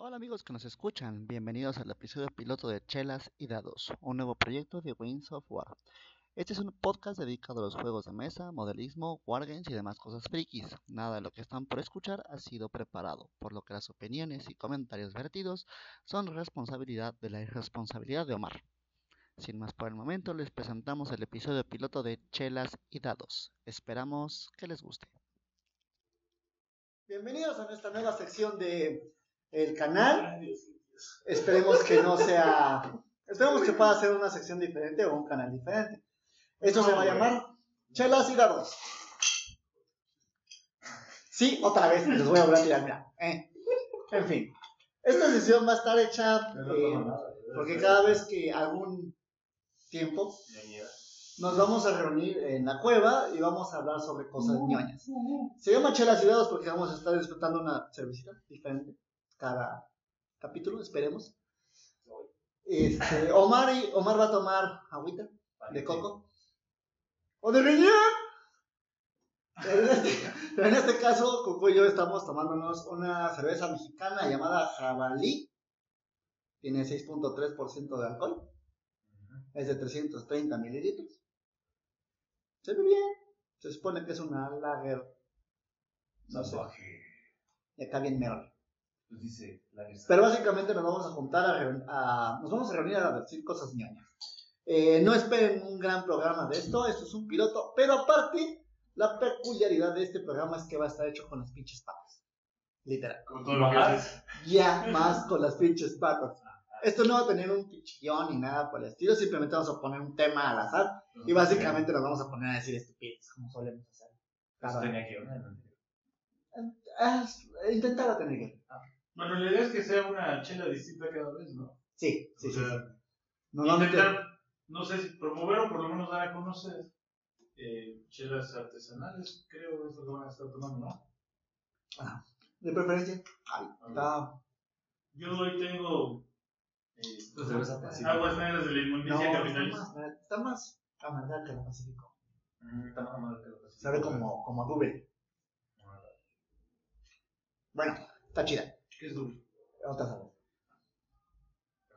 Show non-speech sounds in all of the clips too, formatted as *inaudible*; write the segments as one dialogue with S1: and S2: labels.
S1: Hola amigos que nos escuchan, bienvenidos al episodio piloto de Chelas y Dados, un nuevo proyecto de Wings of War. Este es un podcast dedicado a los juegos de mesa, modelismo, wargames y demás cosas frikis. Nada de lo que están por escuchar ha sido preparado, por lo que las opiniones y comentarios vertidos son responsabilidad de la irresponsabilidad de Omar. Sin más por el momento, les presentamos el episodio piloto de Chelas y Dados. Esperamos que les guste.
S2: Bienvenidos a nuestra nueva sección de el canal. Esperemos que no sea, esperemos que pueda ser una sección diferente o un canal diferente. Esto se va a llamar Chelas y Dados. Sí, otra vez, les voy a hablar tirar, mira. eh. En fin, esta sesión va a estar hecha eh, porque cada vez que algún tiempo nos vamos a reunir en la cueva y vamos a hablar sobre cosas ñoñas. Se llama Chelas y Dados porque vamos a estar disfrutando una cervecita diferente cada capítulo, esperemos. Este, Omar, y, Omar va a tomar agüita de coco o de riñón. En este, en este caso, Coco y yo estamos tomándonos una cerveza mexicana llamada Jabalí. Tiene 6.3% de alcohol. Es de 330 mililitros. Se ve bien. Se supone que es una lager. No sé. Está bien mejor.
S3: Pues dice la
S2: Pero básicamente nos vamos a juntar a, a- nos vamos a reunir a decir cosas ñoñas. Eh, no esperen un gran programa de esto, esto es un piloto, pero aparte, la peculiaridad de este programa es que va a estar hecho con las pinches patas. Literal.
S3: Con todo lo que haces.
S2: Ya más con las pinches patas. Esto no va a tener un pichillón ni nada por el estilo, simplemente vamos a poner un tema al azar y básicamente nos vamos a poner a decir estupidez, como solemos hacer. Cada-
S3: tenía que ir, ¿no?
S2: Ah, intentaba tener que.
S4: Bueno, la idea es que sea una chela distinta cada vez, ¿no?
S2: Sí, sí,
S4: O
S2: sí.
S4: sea,
S2: sí. Normalmente.
S4: intentar, no sé si promover o por lo menos dar a conocer eh, chelas artesanales, creo es lo que van a estar tomando, ¿no?
S2: De preferencia. Ay, está.
S4: Yo hoy tengo eh, aguas negras de la
S2: No,
S4: inmundicia
S2: está
S4: capitalista.
S2: más, está más amarga que la Pacífico.
S3: Mm, Está más mal que lo Pacífico.
S2: Sabe como, como a Dube. Bueno, está chida.
S4: ¿Qué es dulce?
S2: Otra sabor.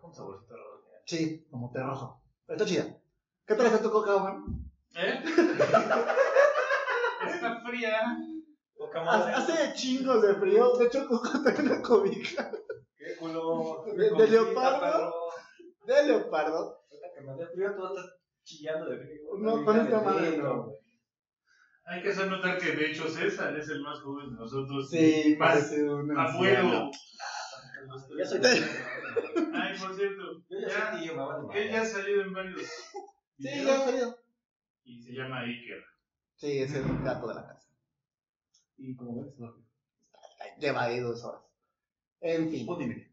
S3: Un saborcito raro.
S2: Sí, como té rojo. Pero está chida. ¿Qué tal está tu coca, Juan?
S4: ¿Eh? *laughs* Está fría.
S3: Poca
S2: Ha-
S3: madre.
S2: Hace chingos de frío. De hecho, Coco tiene una cobija
S3: ¿Qué culo?
S2: De- de leopardo. de leopardo.
S3: Que me dé frío, tú estás chillando de frío.
S2: No, con esta madre no.
S4: Hay que hacer notar que de hecho César es el más joven de nosotros.
S2: Sí,
S4: más abuelo.
S3: Ya soy
S4: Ay, por cierto,
S3: Yo ya
S4: ya,
S3: tío,
S4: él ya ha salido en varios
S2: Sí, ya ha salido.
S4: y se llama Iker.
S2: Sí, es el gato de la casa.
S3: Y como ves, no.
S2: Lleva ahí dos horas. En fin.
S3: Dime.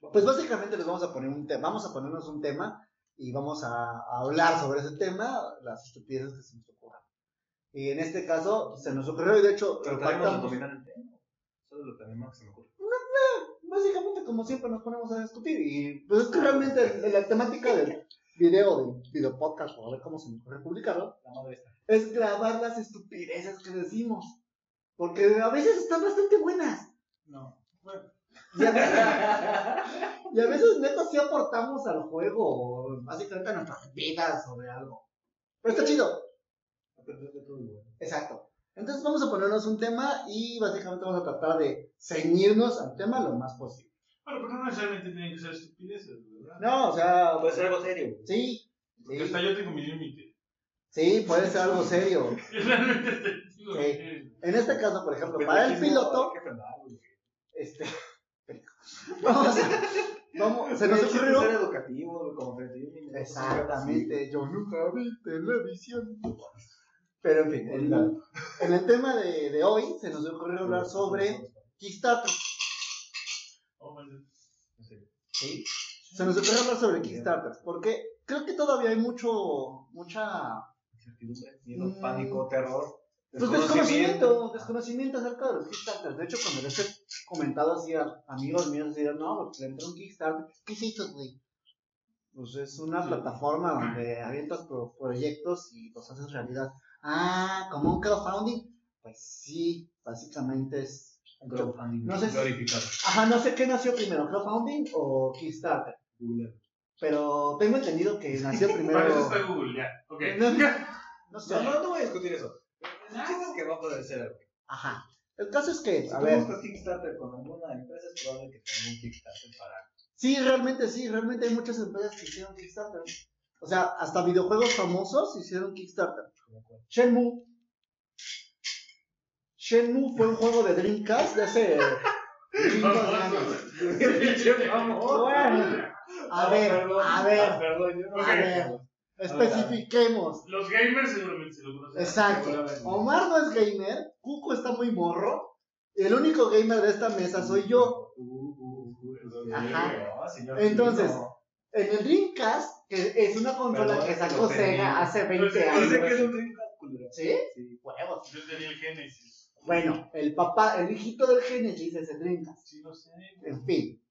S2: Pues básicamente les vamos a poner un tema, vamos a ponernos un tema y vamos a, a hablar sobre ese tema, las estupideces que se nos. Y en este caso se nos ocurrió y de hecho
S3: Pero de
S2: pactamos-
S3: el tema. Solo lo tenemos que se me ocurre.
S2: básicamente como siempre nos ponemos a discutir y pues es que realmente la temática del video, del video podcast, o a ver cómo se me ocurre publicarlo,
S3: La madre está.
S2: es grabar las estupideces que decimos. Porque a veces están bastante buenas.
S4: No. Bueno,
S2: Y a veces, y a veces neta sí aportamos al juego, o básicamente a nuestras vidas sobre algo. Pero está chido.
S3: Aprender de todo, güey.
S2: Exacto. Entonces vamos a ponernos un tema y básicamente vamos a tratar de ceñirnos al tema lo más posible.
S4: bueno, pero no necesariamente tienen que ser estupideces, ¿verdad?
S2: No, o sea,
S3: Puede ser algo serio.
S2: sí,
S4: Porque
S2: sí,
S4: hasta yo tengo mi límite.
S2: sí, puede ser algo serio. *laughs*
S4: Y realmente te digo
S2: Sí.
S4: que-
S2: En este caso, por ejemplo, para el piloto, este, *laughs* vamos, a- vamos, se nos
S3: que ser
S2: ocurrió.
S3: educativo, como.
S2: Exactamente, yo nunca vi televisión. Pero en fin, en, en el tema de, de hoy se nos ocurrió hablar sobre Kickstarter. ¿sí? Se nos ocurrió hablar sobre Kickstarter, porque creo que todavía hay mucho, mucha
S3: Incertidumbre, miedo,
S2: Mm.
S3: pánico, terror.
S2: pues, desconocimiento, desconocimiento acerca de los Kickstarter. De hecho, cuando les he comentado así a amigos míos, decían, no, pues le entré un Kickstarter. ¿Qué es eso, güey? Pues es una plataforma donde avientas pro- proyectos y los haces realidad. Ah, como un crowdfunding. Pues sí, básicamente es
S3: Un crowdfunding
S2: No sé si-
S3: glorificado.
S2: Ajá, no sé qué nació primero, crowdfunding o Kickstarter.
S3: Google.
S2: Pero tengo entendido que nació *laughs* primero.
S4: Para eso está Google, ya. Ok.
S2: No, no sé.
S3: No, no, voy a discutir eso. Es que va a poder ser.
S2: Ajá. El caso es que,
S3: Si
S2: a
S3: tú
S2: ver,
S3: buscas Kickstarter con alguna empresa, es probable que tenga un Kickstarter para.
S2: sí, realmente sí, realmente hay muchas empresas que hicieron Kickstarter. O sea, hasta videojuegos famosos hicieron Kickstarter. Shenmue. Shenmue fue un juego de Dreamcast de hace. Bueno, a ver, a ver,
S3: ah,
S2: a ver, especifiquemos.
S4: Los gamers seguramente se lo conocen.
S2: Exacto. Omar no es gamer, Cuco está muy morro. y El único gamer de esta mesa soy yo.
S3: Uh, uh, uh, uh,
S2: Ajá. Entonces. En el Dreamcast, que es una consola
S3: Perdón,
S2: que
S3: es
S2: sacó. Sega hace 20
S4: Entonces,
S3: Yo
S2: años.
S3: sé que es un Dreamcast.
S2: ¿Sí?
S3: Sí.
S2: Huevos.
S4: Yo tenía el Genesis.
S2: Bueno, el papá, el hijito del Genesis es el Dreamcast.
S4: Sí, lo sé.
S2: En fin.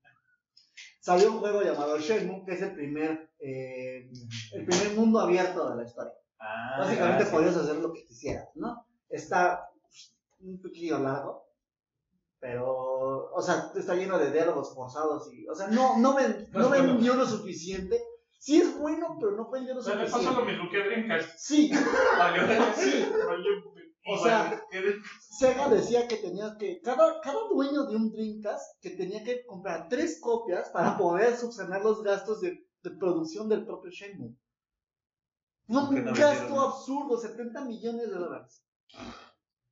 S2: Salió un juego llamado Shenmue, que es el primer, eh, el primer mundo abierto de la historia.
S3: Ah,
S2: Básicamente
S3: gracias.
S2: podías hacer lo que quisieras, ¿no? Está un poquillo largo, pero, o sea, está lleno de diálogos forzados y, o sea, no, no, ven,
S4: No
S2: no
S4: es bueno.
S2: vendió lo suficiente. Sí es bueno, pero no vendió lo
S4: O sea, le pasó lo mismo que a Dreamcast.
S2: Sí, *laughs*
S3: Valió
S2: sí.
S4: Valió-
S2: O sea,
S4: de-
S2: Sega decía que tenías que, cada, cada dueño de un Dreamcast, que tenía que comprar tres copias para poder subsanar los gastos de, de producción del propio Shenmue. No,
S3: ¿Por qué
S2: un
S3: no
S2: gasto absurdo, 70 millones de dólares.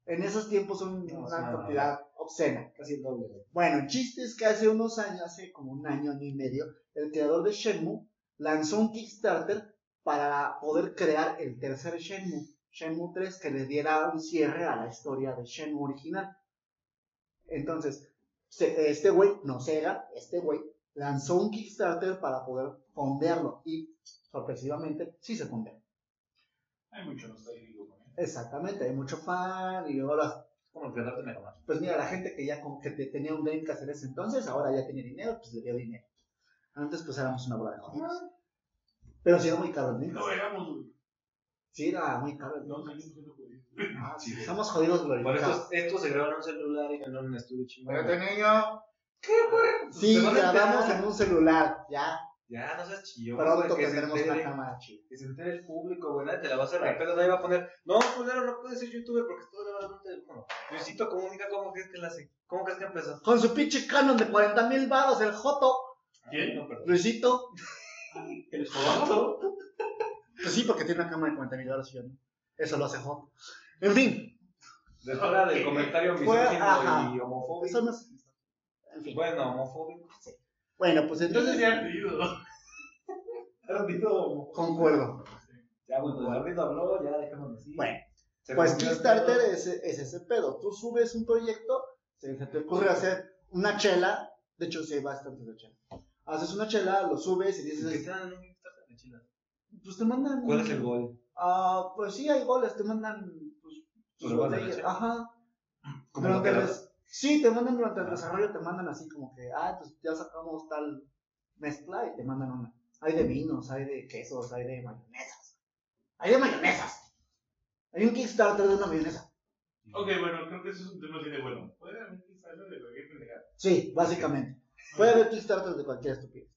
S2: En esos tiempos son
S3: No,
S2: una cantidad obscena.
S3: Casi el doble.
S2: Bueno, el chiste es que hace unos años, hace como un año, año y medio, el creador de Shenmue lanzó un Kickstarter para poder crear el tercer Shenmue, Shenmue 3, que le diera un cierre a la historia de Shenmue original. Entonces, este güey, no Sega, este güey, lanzó un Kickstarter para poder fondearlo y, sorpresivamente, sí se fondeó.
S4: Hay mucho nostálgico con él.
S2: Exactamente, hay mucho fan y ahora
S3: Como el creador de Mega Man.
S2: pues mira, la gente que ya con- que te- tenía un Dreamcast en ese entonces, ahora ya tiene dinero, pues le dio dinero. Antes pues éramos una bola de jodidos. Pero sí era muy caro el.
S4: No éramos, güey.
S2: Sí era muy caro el
S4: No seguimos siendo.
S2: Ah, sí, estamos jodidos
S3: Por
S2: glorificados.
S3: esto, esto se grabó en un celular y no en un estudio chingón.
S2: niño.
S3: ¿Qué, güey?
S2: Sí,
S3: a
S2: grabamos en un celular, ya.
S3: Ya, no seas chillón.
S2: Pronto
S3: que se
S2: tendremos una
S3: entere.
S2: cámara chida.
S3: Que se entere el público, güey. Nadie te la va a hacer de pedo. Nadie va a poner. No, culero, no puedes ser youtuber porque estoy grabando un teléfono. Luisito comunica cómo crees que la hace. ¿Cómo crees que empezó?
S2: Con su pinche canon de 40 mil baros, el Joto.
S4: ¿Quién?
S3: No, perdón.
S2: Luisito.
S3: ¿El joto?
S2: Pues sí, porque tiene una cámara de 40 mil y yo no. Eso lo hace Joto. En fin,
S3: De fuera del comentario misógino y homofóbico.
S2: eso no es. En fin.
S3: Bueno, homofóbico.
S2: Bueno, pues entonces.
S4: tenía ardido. *laughs*
S2: Concuerdo.
S3: Ya, bueno, Ardido habló, ya dejamos así.
S2: Bueno. Pues Kickstarter es, es ese pedo. Tú subes un proyecto, se, se te ocurre hacer una chela. De hecho, sí hay bastantes de chela. Haces una chela, lo subes y
S3: ¿Qué
S2: dices,
S3: te dan un Kickstarter de Chile?
S2: pues te mandan.
S3: ¿Cuál es el gol?
S2: Ah, pues sí, hay goles, te mandan pues, tus
S3: ¿Pruebas de
S2: botellas.
S3: leche?
S2: Ajá.
S3: Como
S2: Durante el Sí, te mandan durante el desarrollo, te mandan así como que, ah, pues ya sacamos tal mezcla y te mandan una. Hay de vinos, hay de quesos, hay de mayonesas. Hay de mayonesas. Hay un Kickstarter de una mayonesa.
S4: Ok, bueno, creo que eso es un tema así de bueno. ¿Puede haber Kickstarter de cualquier pendejada?
S2: Sí, básicamente. Puede haber Kickstarter de cualquier estupidez.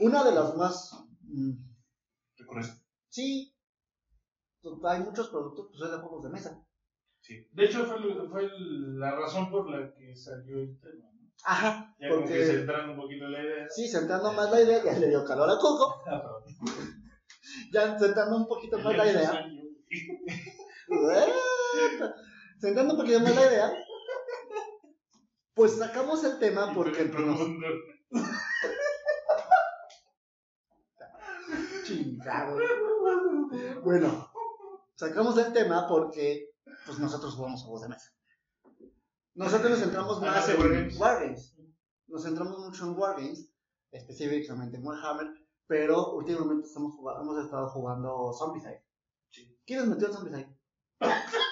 S2: Una de las más. mm,
S3: Recurrente.
S2: sí, hay muchos productos, pues es de juegos de mesa.
S4: De hecho, fue, fue la razón por la que salió el tema. ¿no?
S2: Ajá,
S4: Ya como que
S2: porque.
S4: centrando un poquito la idea.
S2: Sí, centrando más la idea, ya le dio calor a Coco. *laughs*
S3: Ah.
S2: Ya *laughs* centrando un poquito más la idea. Centrando un poquito más la idea. Pues sacamos el tema porque pues, nos *laughs*
S4: Profundo.
S2: chingados. Bueno, sacamos el tema porque pues nosotros jugamos juegos de mesa. Nosotros nos centramos más en
S4: Wargames.
S2: Wargames. Nos centramos mucho en Wargames, específicamente en Warhammer, pero últimamente estamos jugando, hemos estado jugando Zombicide. ¿Quién nos metió en Zombicide? *laughs*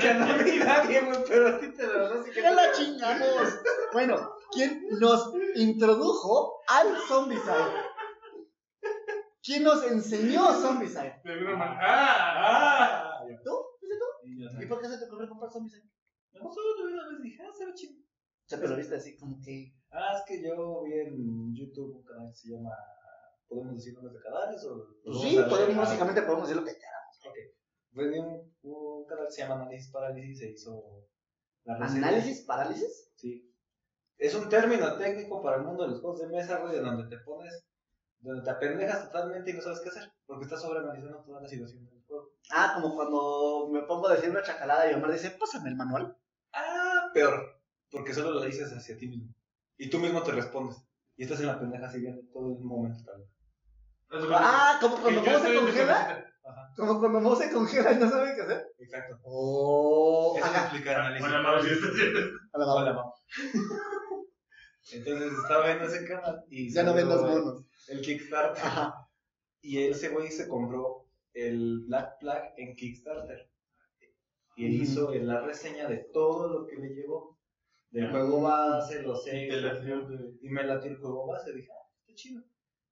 S3: Que no vi nadie, güey, pero a ti te lo no sé qué.
S2: ¡Ya la chingamos! Bueno, ¿quién nos introdujo al Zombicide? ¿Quién nos enseñó Zombicide?
S4: De alguna manera. ¡Ah!
S2: ¿Tú? ¿Fuiste tú?
S3: Y yo,
S2: ¿Y por qué se te ocurrió comprar Zombicide?
S3: No, solo de una vez dije, ah, se ve chido.
S2: sea, pero viste así como que.
S3: Ah, es que yo vi en YouTube un canal que se llama. ¿Podemos decir nombres de canales? O
S2: Pues
S3: o
S2: sí,
S3: a
S2: podemos?
S3: Ah,
S2: básicamente podemos decir lo que queramos.
S3: Ok. Pues vi un, un canal que se llama Análisis Parálisis se hizo la reseña.
S2: ¿Análisis? ¿Parálisis?
S3: Sí. Es un término técnico para el mundo de los juegos de mesa, güey, en donde te pones, donde te apendejas totalmente y no sabes qué hacer, porque estás sobreanalizando toda la situación del juego.
S2: Ah, como cuando me pongo a decir una chacalada y Omar dice, pásame el manual.
S3: Ah, peor, porque solo lo dices hacia ti mismo. Y tú mismo te respondes. Y estás en la pendeja así viendo todo el momento
S4: cuenta
S2: Ah, como cuando
S4: en mi
S2: congela.
S3: Ajá.
S2: Como cuando Mo se congela y no sabe qué hacer.
S3: Exacto.
S2: Oh,
S3: Eso
S2: ajá.
S3: explica análisis.
S4: Bueno, no, sí, está haciendo.
S2: A la.
S3: Entonces estaba viendo ese canal y
S2: Ya no vendas
S3: el-
S2: monos.
S3: El Kickstarter.
S2: Ajá.
S3: Y ese güey se compró el Black Flag en Kickstarter. Y él
S2: Ujú.
S3: hizo la reseña de todo lo que le llevó. Del
S4: Ah.
S3: juego base, los seis. Y me latió el juego base. Dije, ah, está chido.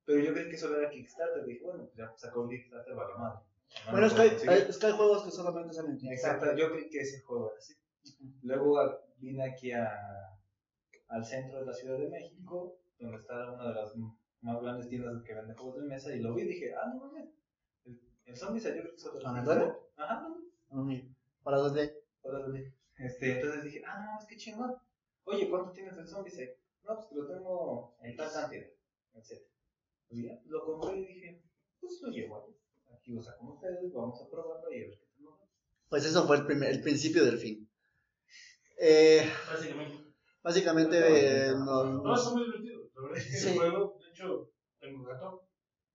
S3: Pero yo creí que solo era Kickstarter. Dije, bueno, pues ya sacó el Kickstarter, vale madre. No
S2: Bueno, es que, hay, es que hay juegos que solamente salen en
S3: Exacto, yo creí que ese juego era así. Luego vine aquí a, al centro de la Ciudad de México, donde está una de las más grandes tiendas que vende juegos de mesa, y lo vi y dije, ah, no mames, el, el Zombie yo creo que solo
S2: ¿A dónde?
S3: Ajá, no,
S2: Ujú. ¿Para dónde?
S3: Este, entonces dije, ah, no, es que chingón. Oye, ¿cuánto tienes el Zombie No, pues que lo tengo en tal cantidad, etc. Ya, lo compré y dije, pues lo llevo ahí. Aquí lo saco con ustedes, vamos a probarlo y a ver qué tenemos.
S2: Pues eso fue el, primer, el principio del fin. Eh,
S4: Básicamente.
S2: básicamente, eh,
S4: No,
S2: nos-
S4: está muy divertido. La verdad es que
S2: Sí.
S4: el juego, de hecho, tengo gato.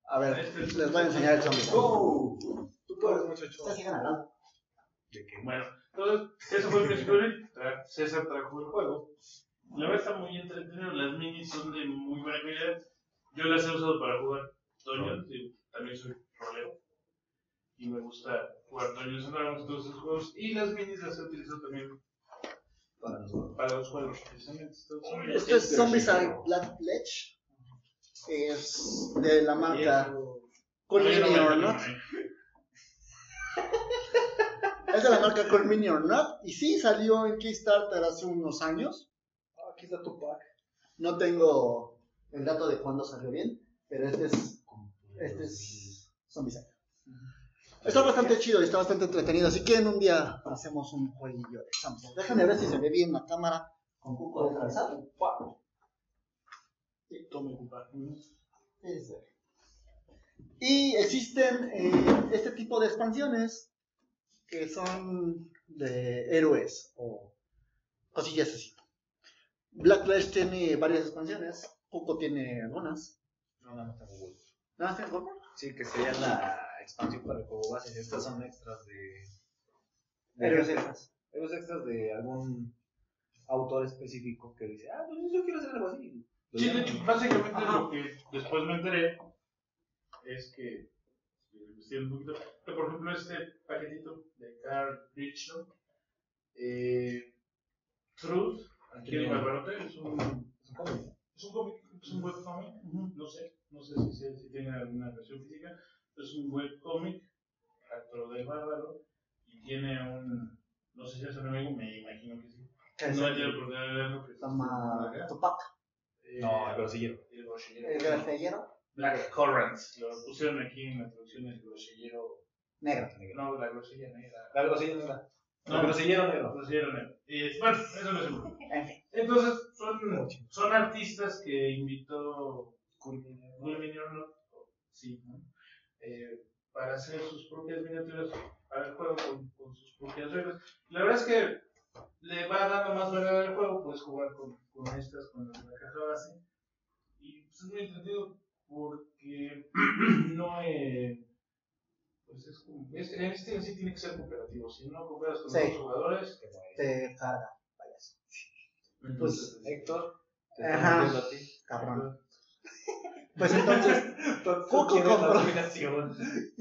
S2: a ver,
S4: Este-
S2: les voy a enseñar el zombie.
S3: ¡Oh! Tú puedes, muchacho.
S2: Ustedes sigan hablando.
S3: ¿De qué?
S4: Bueno, entonces, eso fue el principio del César trajo el juego. La verdad está muy entretenido, las minis son de muy buena calidad. Yo las he usado para jugar Dungeons, y también soy rolero. Y me gusta jugar Dungeons and Dragons todos esos juegos. Y las minis las he utilizado también
S3: Para los juegos.
S4: para los juegos, precisamente.
S2: Esto es Zombicide Black Pledge. Es de la marca
S4: Ay, no
S2: Mini
S4: me
S2: or
S4: acuerdo,
S2: Not. Es de la marca Cool Mini or Not. Y sí, salió en Kickstarter hace unos años.
S3: Ah, aquí está tu pack.
S2: No tengo el dato de cuándo salió bien, pero este es, este es Zombicide. Está bastante chido y está bastante entretenido. Si quieren, un día hacemos un jueguillo de Zombicide. Déjame ver si se ve bien la cámara con cuco de
S4: Tome
S2: ve. Y existen eh, este tipo de expansiones que son de héroes o cosillas así. Black Flash tiene varias expansiones, Cuco tiene algunas.
S3: No, no, no tengo Google.
S2: ¿No tienes Cuco?
S3: Sí, que sería la expansión para el juego base. Estas son extras de. de
S2: Héroes extras.
S3: héroes extras de algún autor específico que dice, ah, pues yo quiero hacer algo así. Lo
S4: Sí, de hecho, básicamente
S2: Ajá.
S4: lo que después me enteré es que, un poquito, que por ejemplo este paquetito de Carl Richland, eh, Truth, aquí en Barbarote, es un,
S3: Es un cómic.
S4: es un cómic, es un webcomic,
S2: Ujú.
S4: no sé, no sé si, si tiene alguna versión física, es un webcomic, Arturo del Bárbaro, y tiene un, no sé si es un amigo, me imagino que sí. No tenido la oportunidad de verlo, que
S2: se llama Tupac.
S4: eh,
S3: No, el grosillero.
S4: el
S2: grafellero
S4: Black Currants. Lo pusieron aquí en la traducción el grosillero.
S2: negro.
S4: No, la grosilla negra.
S3: La grosillero negra.
S4: No.
S3: El grosillero
S4: El
S3: negro.
S4: grosillero negro. Y bueno, eso no *laughs*
S2: En fin.
S4: Entonces, son, son artistas que invitó Not, sí, ¿no? Eh, para hacer sus propias miniaturas para el juego con, con sus propias reglas. La verdad es que le va dando más variedad al juego, puedes jugar con, con estas, con la caja base. Y pues, es muy entretenido porque *clears throat* no eh, pues es como, es- en este en sí tiene que ser cooperativo, si no cooperas con
S2: Sí.
S4: los jugadores,
S2: Te carga, payaso.
S4: entonces
S3: Héctor. te
S2: Ajá.
S3: a ti.
S2: Cabrón. Pues entonces, *laughs* Coco
S3: ¿quién es la
S2: compró.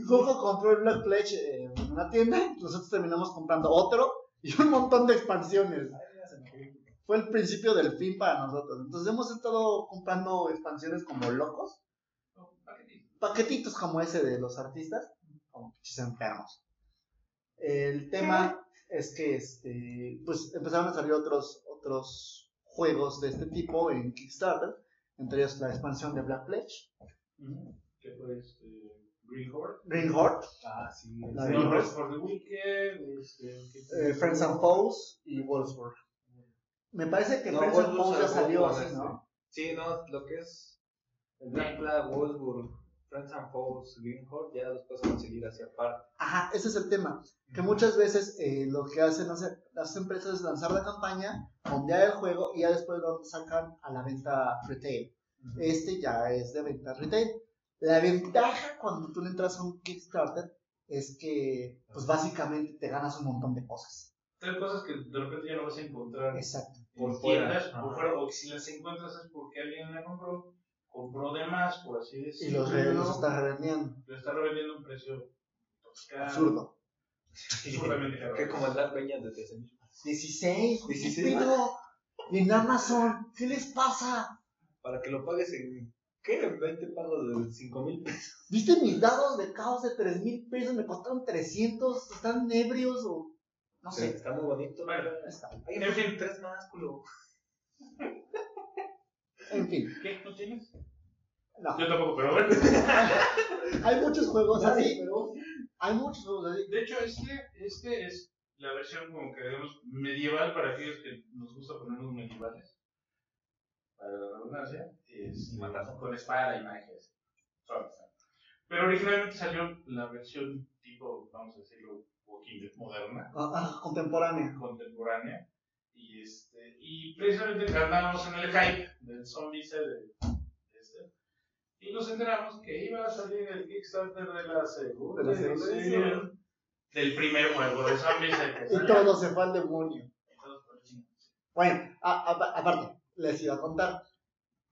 S2: Coco compró el Black Pledge eh, en una tienda, nosotros terminamos comprando otro y un montón de expansiones. Fue el principio del fin para nosotros. Entonces hemos estado comprando expansiones como locos, paquetitos como ese de los artistas, como pinches enfermos. El tema es que este, pues empezaron a salir otros, otros juegos de este tipo en Kickstarter, entre ellos la expansión de Black Pledge.
S4: Que fue este, Green Horde.
S2: Green Horde.
S3: Ah, sí.
S2: La Green Horde.
S4: for the Wicked. Este, ¿qué
S2: eh, Friends and Foes y Wolfsburg. Me parece que
S3: No,
S2: Friends and
S3: Wolfsburg
S2: Foes ya
S3: salió
S2: así,
S3: este.
S2: ¿no?
S3: Sí, no, lo que es el Black Flag, Wolfsburg, Friends and Foes, Green Horde, ya los puedes conseguir hacia aparte.
S2: Ajá, ese es el tema. Que muchas veces eh, lo que hacen hace- las empresas es lanzar la campaña, fondear el juego y ya después lo sacan a la venta retail. Este ya es de venta retail. La ventaja cuando tú le entras a un Kickstarter es que, pues básicamente te ganas un montón de cosas.
S4: Tres cosas que de repente ya no vas a encontrar
S2: Exacto.
S4: por
S3: fuera.
S4: tiendas, por fuera, o que si las encuentras es porque alguien la compró, compró de más, por así
S2: Y
S4: decirlo.
S2: los, re- los estás revendiendo.
S4: Lo está revendiendo a un precio caro,
S2: Absurdo.
S4: absurdamente caro. *laughs*
S3: Que como el Dark Vengeance de TSM.
S2: 16, ¿qué
S3: 16.
S2: pedo? Y en Amazon, ¿qué les pasa?
S3: Para que lo pagues en. ¿Qué? En 20 pagos de 5 mil pesos.
S2: ¿Viste mis dados de caos de 3 mil pesos? Me costaron 300. ¿Están ebrios o.? No sé.
S3: Está muy bonito.
S4: Bueno,
S2: Está.
S3: Hay
S4: En fin.
S3: tres más, culo.
S2: En fin.
S4: ¿Qué? ¿No tienes?
S2: No.
S4: Yo tampoco, pero bueno. *laughs*
S2: Hay muchos juegos así. Hay muchos juegos así.
S4: De hecho, este, este es la versión como que digamos medieval para aquellos que nos gusta ponernos medievales. Para la redundancia. Es. Con espada y magias. Pero originalmente salió la versión tipo, vamos a decirlo, Walking Dead moderna,
S2: Ah, ah, contemporánea.
S4: contemporánea. Y, este, y precisamente andábamos en el hype del zombie de, de este. Y nos enteramos que iba a salir el Kickstarter de la segunda
S2: De la segunda
S4: del primer juego de zombies. *laughs*
S2: Y todo se fue al demonio. Bueno, a- a- aparte, les iba a contar.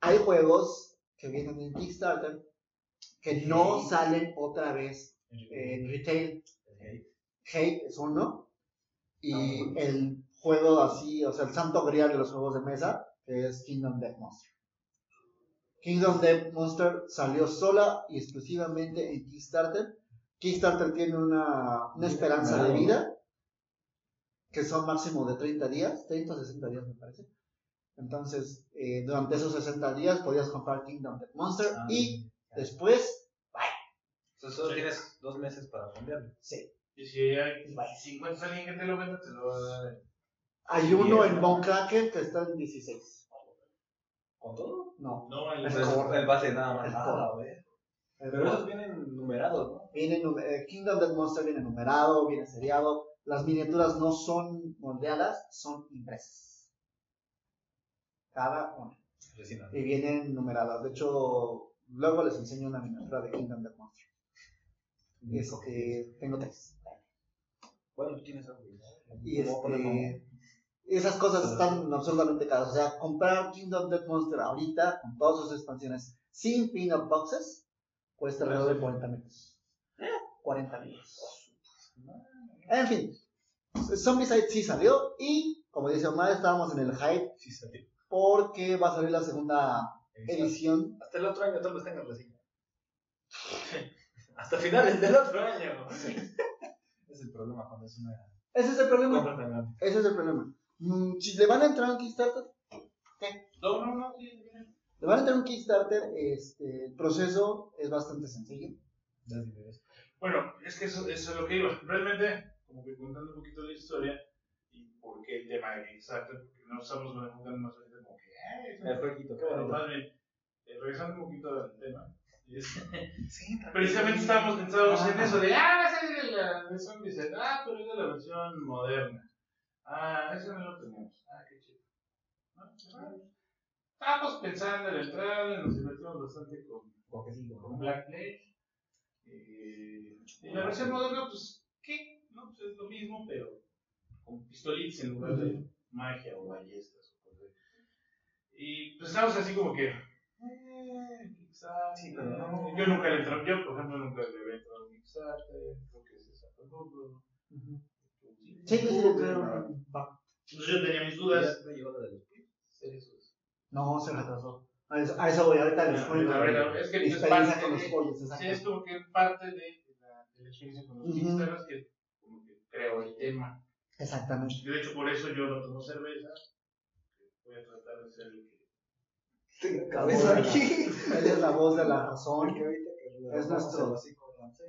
S2: Hay juegos que vienen en Kickstarter que no salen otra vez en retail. Hate es uno. Y el juego así, o sea, el santo grial de los juegos de mesa, que es Kingdom Death Monster. Kingdom Death Monster salió sola y exclusivamente en Kickstarter. Kickstarter tiene una, una esperanza de vida, que son máximo de 30 días, 30 o 60 días me parece. Entonces, eh, durante esos 60 días podías comprar Kingdom Death Monster
S3: Ah,
S2: y después,
S3: Entonces solo
S4: Sí.
S3: tienes dos meses para cambiarlo.
S2: sí,
S4: Y si hay si encuentras a alguien que te lo venda, te lo va a dar.
S2: Hay uno en Kraken que está en 16.
S3: ¿Con todo?
S2: No,
S4: No,
S2: Es core.
S3: el base nada más.
S2: Es
S3: Ah, Pero esos vienen numerados, ¿no?
S2: Viene eh, Kingdom Death Monster viene numerado, viene seriado. Las miniaturas no son moldeadas, son impresas. Cada una. Y vienen numeradas. De hecho, luego les enseño una miniatura de Kingdom Death Monster. Este, tengo tres.
S3: Bueno, tú tienes algo.
S2: Y
S3: ¿Cómo podemos-
S2: este, esas cosas están absurdamente caras. O sea, comprar Kingdom Death Monster ahorita, con todas sus expansiones, sin pin-up boxes, cuesta alrededor de 40 mil pesos. 40 mil pesos. En fin, Zombicide sí salió y, como dice Omar, estábamos en el hype
S3: Sí, salió.
S2: porque va a salir la segunda edición.
S3: Hasta el otro año tal vez tengas reseña. Hasta finales del otro año. es el problema cuando es una
S2: Ese es el problema. Ese es el problema. Mm, Si le van a entrar a un Kickstarter,
S4: No, no, no, sí, sí.
S2: le van a entrar a un Kickstarter, este, el proceso es bastante sencillo.
S4: Bueno, es que eso, eso es lo que iba. Realmente, como que contando un poquito la historia y por qué el tema de Kickstarter, porque no estamos enfocando más ahorita como que, "Ay, es un
S3: jueguito, qué
S4: Pero
S3: bonito.
S4: más bien, eh, regresando un poquito al tema, es- *laughs*
S3: Sí,
S4: precisamente estábamos pensados en eso de, ah, va a salir de la de Zombies, ah, pero es de la versión moderna. Ah, eso no lo tenemos. Ah, qué chido. ¿No? Ah, Estábamos pensando en la entrada, nos divertimos bastante con, con Black Pledge. Eh, y la versión moderna, pues, ¿qué? No, pues es lo mismo, pero con pistolitas en lugar de magia o ballestas. O cosas. Y pues estamos así como que. Eh, Kickstarter.
S3: No.
S4: Yo nunca le entré, yo por ejemplo nunca le había entrado a un Kickstarter, creo que el lucro.
S2: Sí, yo sí va.
S4: Entonces yo tenía mis dudas.
S3: La.
S2: No, se retrasó. A eso, a eso voy, ahorita les
S4: Ah,
S2: cuento.
S4: ahorita, es que es
S2: experiencia
S4: parte
S2: con los
S4: de-
S2: pollos,
S4: Sí,
S2: exacto.
S4: es como que parte de la, de la experiencia con los
S2: Ujú.
S4: Kickstarters que como que creo el tema.
S2: Exactamente.
S4: Y de hecho por eso yo no tomo cerveza. voy a tratar de ser el que.
S2: Cabeza aquí. Él *laughs* es la voz de la razón. Es nuestro,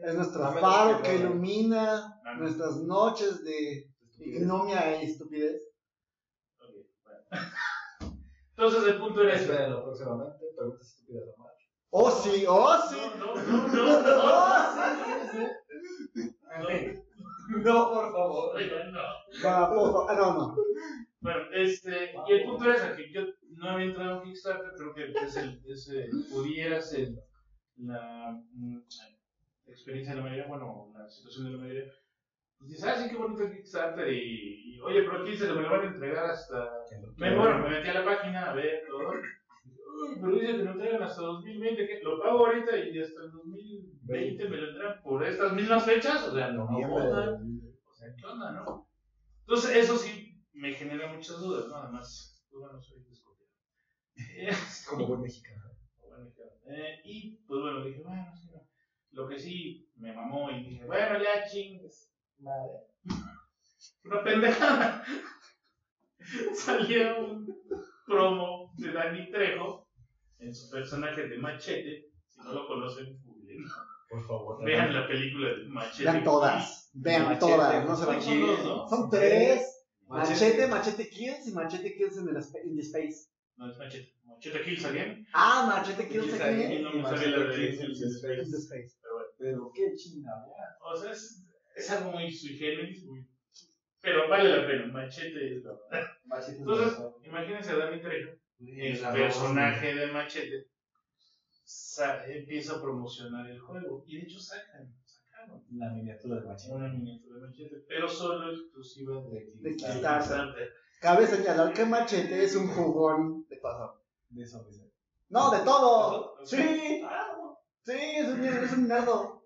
S2: es nuestro faro que ilumina nuestras noches de ignomia e estupidez.
S4: Ok, bueno. *laughs* Entonces el punto era ese.
S3: Espérenlo próximamente, preguntas estúpidas a Mar.
S2: Oh, sí, oh, sí.
S4: No, no, no, no, *laughs*
S2: Oh,
S4: no.
S2: sí, sí, sí. *laughs*
S3: No, por favor.
S4: Oigan, no.
S2: Va, por favor. Ah, no, no.
S4: Bueno, este, y el punto era ese, que yo no había entrado en Kickstarter, creo que es el, es el- pudiera ser la mm, experiencia de la mayoría, bueno, la situación de la mayoría. Pues dices, ah, sí, qué bonito el Kickstarter, y, y, oye, pero aquí se lo me lo van a entregar hasta... Me, bueno, me metí a la página a ver todo. Uy, pero dice que lo entregan hasta 2020, ¿qué? Lo pago ahorita y hasta el 2020 me lo entregan por estas mismas fechas, o sea, no, no. O sea, ¿qué onda, no? Entonces, eso sí me genera muchas dudas, ¿no? Además, pues bueno, soy desconfiado. *laughs* Eh,
S3: Como buen mexicano.
S4: eh, y pues bueno, dije, bueno, no. Lo que sí me mamó y dije, bueno, ya chingues, madre. *laughs* Una pendejada. *laughs* Salía un promo de Danny Trejo en su personaje de Machete. Si no lo conocen.
S3: Por favor.
S4: vean la película de Machete.
S2: Vean todas. Vean
S3: Machete,
S2: todas. No se
S4: Son
S2: vayan.
S4: dos, ¿no?
S2: Son tres. Machete, Machete Kills y Machete Kills en el in the Space.
S4: No, es Machete. Machete Kill salían.
S2: Ah, Machete Kills
S3: Kills
S2: aquí
S4: Y
S2: en
S4: no me sale la de
S3: Kills in the
S2: the Space.
S4: Pero
S3: qué chingada.
S4: O sea, es, es algo muy sui generis, muy... Pero vale la pena, Machete es la Entonces, imagínense a Danny Trejo, el personaje de Machete, empieza a promocionar el juego. Y de hecho sacan, sacaron
S3: La miniatura de Machete.
S4: una miniatura de Machete, pero solo exclusiva de
S2: De
S4: Kickstarter.
S2: Cabe señalar que Machete es un jugón de pasado.
S3: De eso.
S2: No, de todo.
S4: ¿De todo?
S2: Sí, sí, es un, es un nerdo.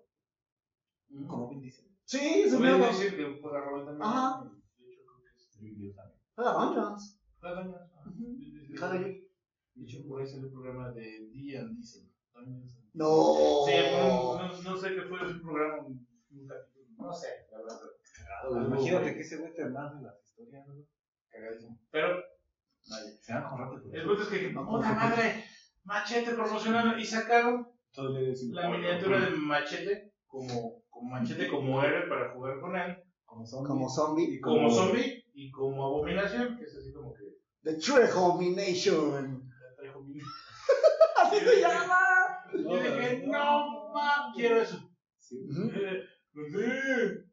S3: Como bien dice.
S2: Sí, es un nerdo.
S4: decir que también.
S2: Ajá.
S4: De hecho, creo que es...
S2: Juega Dungeons.
S4: Juega Dungeons.
S2: Juega ahí.
S4: De hecho, por ahí salió el programa de D&D. Dungeons and-
S2: No.
S4: Sí, no, no, sé qué fue ese programa, un, capítulo, no sé, la verdad.
S3: Cagado, Imagínate que ese güey te narre las historias, ¿no?
S4: Cagadísimo. Pero, vale.
S3: Se van con rápido.
S4: El punto es que puta madre, machete promocionando, y sacaron
S3: Todo le decimos.
S4: la miniatura de machete como, como machete como héroe para jugar con él,
S3: Como zombie.
S2: Como zombie.
S3: Y
S4: como zombie y como abominación, que es así como que
S2: The Trejomination.
S4: la mi- *laughs*
S2: Así se llama.
S4: Y yo dije, no, mam, quiero eso.
S3: Sí.
S2: Ujú.
S4: Eh, No sé.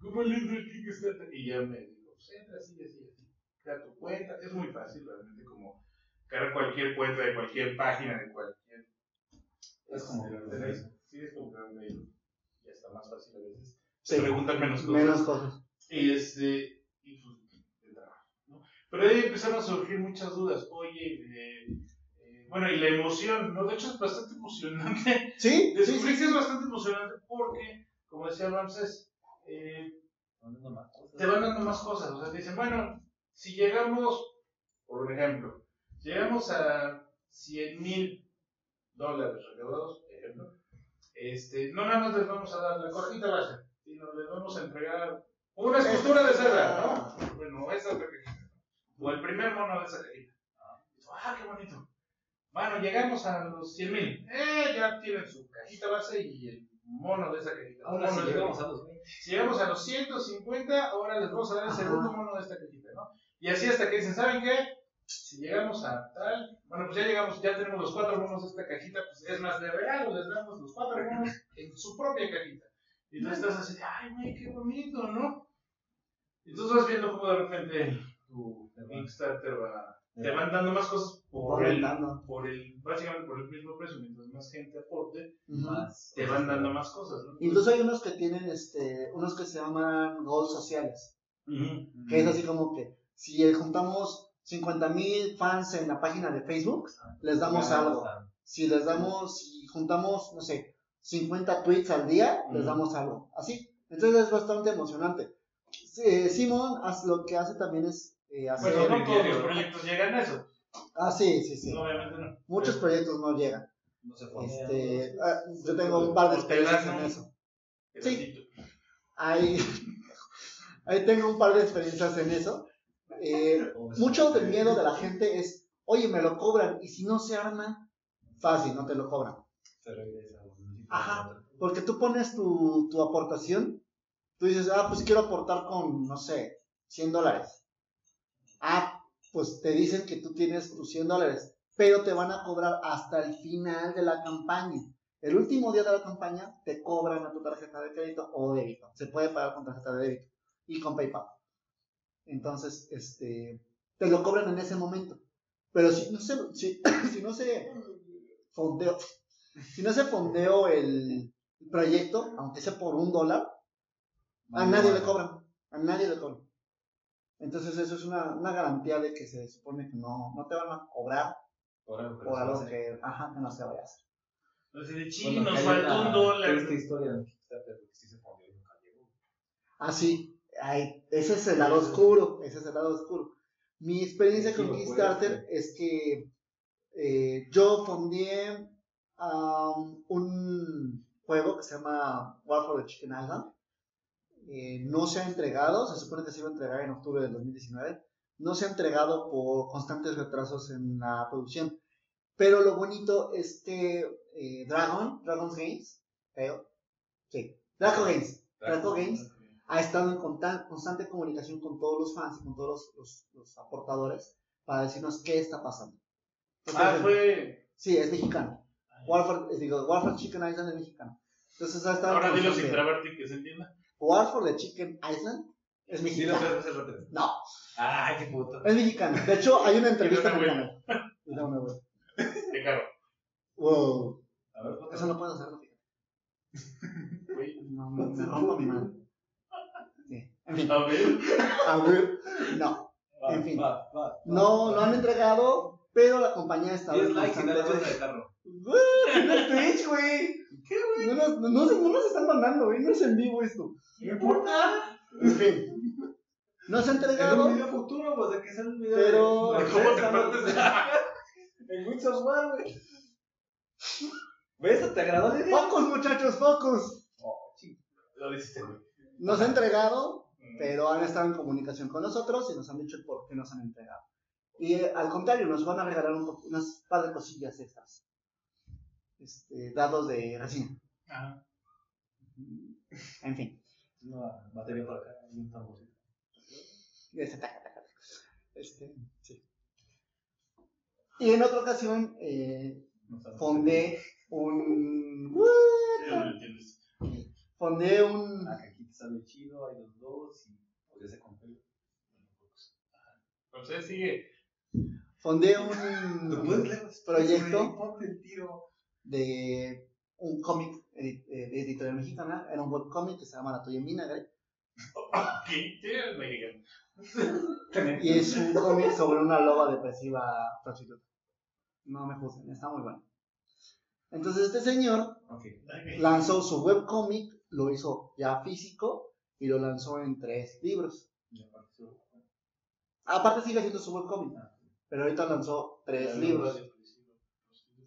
S4: ¿Cómo le entro el Kickstarter? Y ya me dijo, pues entra así, así, así. Crea tu cuenta. Es muy fácil, realmente, como crear cualquier cuenta de cualquier página, de cualquier.
S3: Es como
S4: este,
S3: crear un
S4: tenéis-
S3: mail.
S4: Sí, es como crear un mail. Ya está más fácil a veces.
S2: Sí.
S4: Se preguntan menos cosas.
S2: Menos cosas.
S4: Y este. Y pues, el trabajo, ¿no? Pero ahí empezaron a surgir muchas dudas. Oye, eh, eh, bueno, y la emoción, ¿no? De hecho, es bastante emocionante.
S2: Sí, sí,
S4: Descubrí
S2: sí.
S4: que es bastante emocionante porque, como decía Ramses, eh, te van dando más cosas. O sea, te dicen, bueno, si llegamos, por ejemplo, llegamos a 100 mil dólares recaudados, por ejemplo, este, no nada más les vamos a dar la cajita base, sino les vamos a entregar una escultura de cebra, ¿no? Bueno, esa otra cajita. O el primer mono de esa cajita. Ah, qué bonito. Bueno, llegamos a los 100 mil. Eh, ya tienen su cajita base y el mono de esa cajita.
S3: Ahora sí llegamos a los 20.
S4: si llegamos a los 150, ahora les vamos a dar el segundo mono de esta cajita, ¿no? Y así hasta que dicen, ¿saben qué? Si llegamos a tal, bueno, pues ya llegamos, ya tenemos los cuatro monos de esta cajita, pues es más de regalo, les damos los cuatro monos en su propia cajita. Y tú estás así, ay, güey, qué bonito, ¿no? Y tú vas viendo cómo de repente tu Kickstarter va, te van dando más cosas por el, por el, básicamente por el mismo precio, mientras más gente aporte.
S3: Más.
S4: te van dando más cosas, ¿no?
S2: Incluso hay unos que tienen, este, unos que se llaman goals sociales, que es así como que si juntamos 50 mil fans en la página de Facebook, les damos
S3: Ah,
S2: algo. Si les damos, si juntamos, no sé, 50 tweets al día, les damos algo. Así. Entonces es bastante emocionante. Sí, Simon lo que hace también es eh, hacer...
S4: Bueno, no todos los proyectos llegan a eso.
S2: Ah, sí, sí, sí.
S4: Obviamente no.
S2: Muchos proyectos no llegan.
S3: No se pone.
S2: Este, ah, yo tengo un par de experiencias en eso.
S4: pedacito.
S2: Ahí, *laughs* ahí tengo un par de experiencias en eso. Eh, mucho del miedo de la gente es, oye, me lo cobran, y si no se arma, fácil, no te lo cobran. Ajá, porque tú pones tu, tu aportación, tú dices, ah, pues quiero aportar con, no sé, 100 dólares. Ah, pues te dicen que tú tienes tus 100 dólares, pero te van a cobrar hasta el final de la campaña. El último día de la campaña te cobran a tu tarjeta de crédito o débito. Se puede pagar con tarjeta de débito y con PayPal. Entonces, este, te lo cobran en ese momento. Pero si no se, si, *coughs* si no se fondeó, si no se fondeó el proyecto, aunque sea por un dólar, a nadie le cobran. A nadie le cobran. Entonces eso es una, una garantía de que se supone que no, no te van a cobrar por algo que, ajá, que no se vaya a hacer.
S4: Entonces, de chino, nos faltó un dólar.
S3: Esta historia de Kickstarter que sí se fundió y nunca llegó.
S2: Ah, sí. Ay, ese es el lado oscuro. Ese es el lado oscuro. Mi experiencia con Kickstarter es que eh, yo fundé um, un juego que se llama War for the Chicken Island. Eh, no se ha entregado, se supone que se iba a entregar en octubre del 2019. No se ha entregado por constantes retrasos en la producción. Pero lo bonito es que eh, Dragon, Dragon's Games, creo, sí, Draco Games, Draco Games ha estado en constante comunicación con todos los fans y con todos los, los- los aportadores para decirnos qué está pasando.
S4: Ah, fue.
S2: Sí, es mexicano. Warfare, eh, digo, Warfare Chicken Island es mexicano. Entonces ha estado
S4: Ahora dilo sin trabarte que se entienda.
S2: Warfare de Chicken Island es mexicano.
S3: veces rápido.
S2: No,
S3: Ay, qué puto.
S2: es mexicano. De hecho, hay una entrevista en el canal. Y da una buena.
S4: Qué caro.
S2: Wow,
S3: A ver,
S2: eso no puedo hacerlo, fíjate.
S4: Güey.
S2: No, me, me rompo mi mano. En fin,
S4: A ver. *laughs*
S2: no.
S3: Va,
S2: en fin.
S3: va, va.
S2: No lo han entregado, pero la compañía está
S3: 10 likes y dale de carro.
S2: No es Twitch, güey. ¿Qué, güey? No nos, no, nos- no nos están mandando, güey. No es en vivo esto.
S3: No importa.
S2: En fin. No se ha
S3: Es un
S2: entregado,
S3: video futuro, pues, de que sea un video
S2: Pero-
S3: de...
S4: ¿De cómo te
S3: ¿no?
S4: partes de.? *laughs*
S3: En Windows One, güey. ¿Ves? ¿Te agradó la idea?
S2: Focus, muchachos, focus.
S3: Oh, ching.
S4: Lo dijiste, güey.
S2: Nos ha entregado, pero han estado en comunicación con nosotros y nos han dicho por qué nos han entregado. Y eh, al contrario, nos van a regalar un unas par de cosillas extras. Este, dados de resina.
S4: Ajá.
S2: En fin.
S3: Una batería por acá y un tamborcito.
S2: Ese, taca, taca, taca. Este, sí. Y en otra ocasión eh,
S3: No
S2: fundé un. Fundé un.
S3: Ah, sale chido, hay los dos y podría ser con pelo.
S4: Entonces sigue.
S2: Fundé
S3: ¿Te
S2: un proyecto de un cómic edi- eh, de editorial mexicana. Era un webcómic que se llama La Tuya en Vinagre.
S4: ¿Qué? Sí, eres mexicano.
S2: Y es un cómic sobre una loba depresiva prostituta. No me juzguen, está muy bueno. Entonces este señor lanzó su webcómic, lo hizo ya físico y lo lanzó en tres libros. Aparte sigue haciendo su webcómic, pero ahorita lanzó tres libros.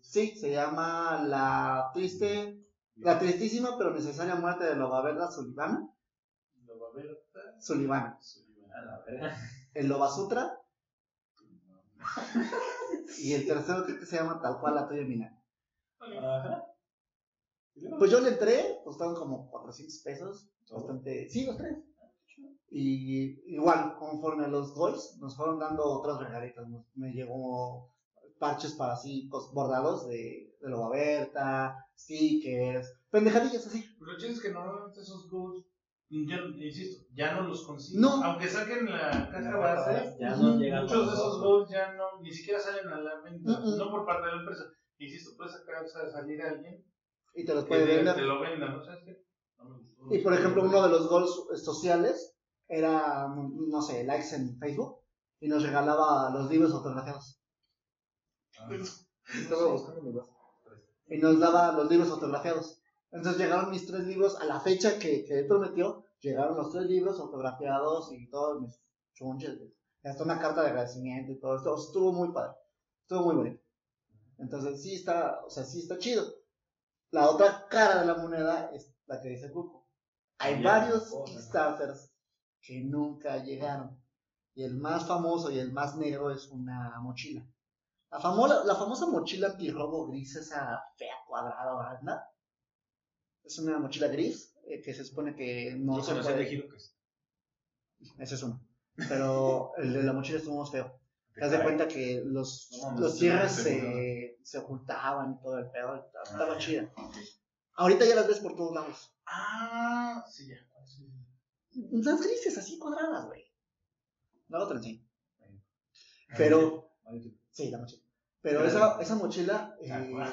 S2: Sí, se llama La triste, la tristísima pero necesaria muerte de Loba Verda Sulivana.
S4: Lo va a ver.
S2: Sulivana. El Loba Sutra. *laughs* Y el tercero creo que se llama tal cual La Tuya Mina.
S3: Ajá.
S2: Pues yo le entré, costaron como 400 pesos. Bastante. Sí, los tres. Y igual, conforme los goals, nos fueron dando otras regalitas. Nos- Me llegó parches para así, cos- bordados de, de Loba Berta, stickers, pendejadillas así.
S4: Lo chido es que normalmente esos goals, ya, insisto, ya no los consiguen.
S2: No.
S4: Aunque saquen la caja base,
S3: Ya no llegan
S4: muchos de esos goals ya no, ni siquiera salen a la venta. No por parte de la empresa. Insisto, puede sacar, o sea, salir alguien
S2: Y te los puede vender.
S4: te lo venda, ¿no? ¿Sabes qué? No me gustó.
S2: Y por ejemplo, uno de los goals sociales era, no sé, likes en Facebook y nos regalaba los libros autografiados.
S3: Ah.
S2: Estaba buscando. Y nos daba los libros autografiados. Entonces llegaron mis tres libros a la fecha que, que él prometió. Llegaron los tres libros autografiados y todos mis chunches. Hasta una carta de agradecimiento y todo esto. Estuvo muy padre. Estuvo muy bonito. Entonces sí está, o sea, sí está chido. La otra cara de la moneda es la que dice Cuco. Hay varios
S3: joder.
S2: Kickstarters que nunca llegaron. Y el más famoso y el más negro es una mochila. La, famosa, la famosa mochila antirrobo gris, esa fea cuadrada, ¿verdad? Es una mochila gris eh, que se supone que no
S3: Yo
S2: se puede...
S3: de.
S2: Ese es uno. Pero el de la mochila estuvo más feo. Te das de cuenta que los,
S3: No
S2: los cierres se, se ocultaban y todo el pedo. Estaba,
S3: Ah,
S2: chida. Ahorita ya las ves por todos lados.
S4: Ah, sí, ya. sí.
S2: Las grises así cuadradas, güey. Te lo.
S3: Bueno.
S2: Pero, sí, la mochila. Pero esa, esa mochila eh,
S3: Ah, bueno.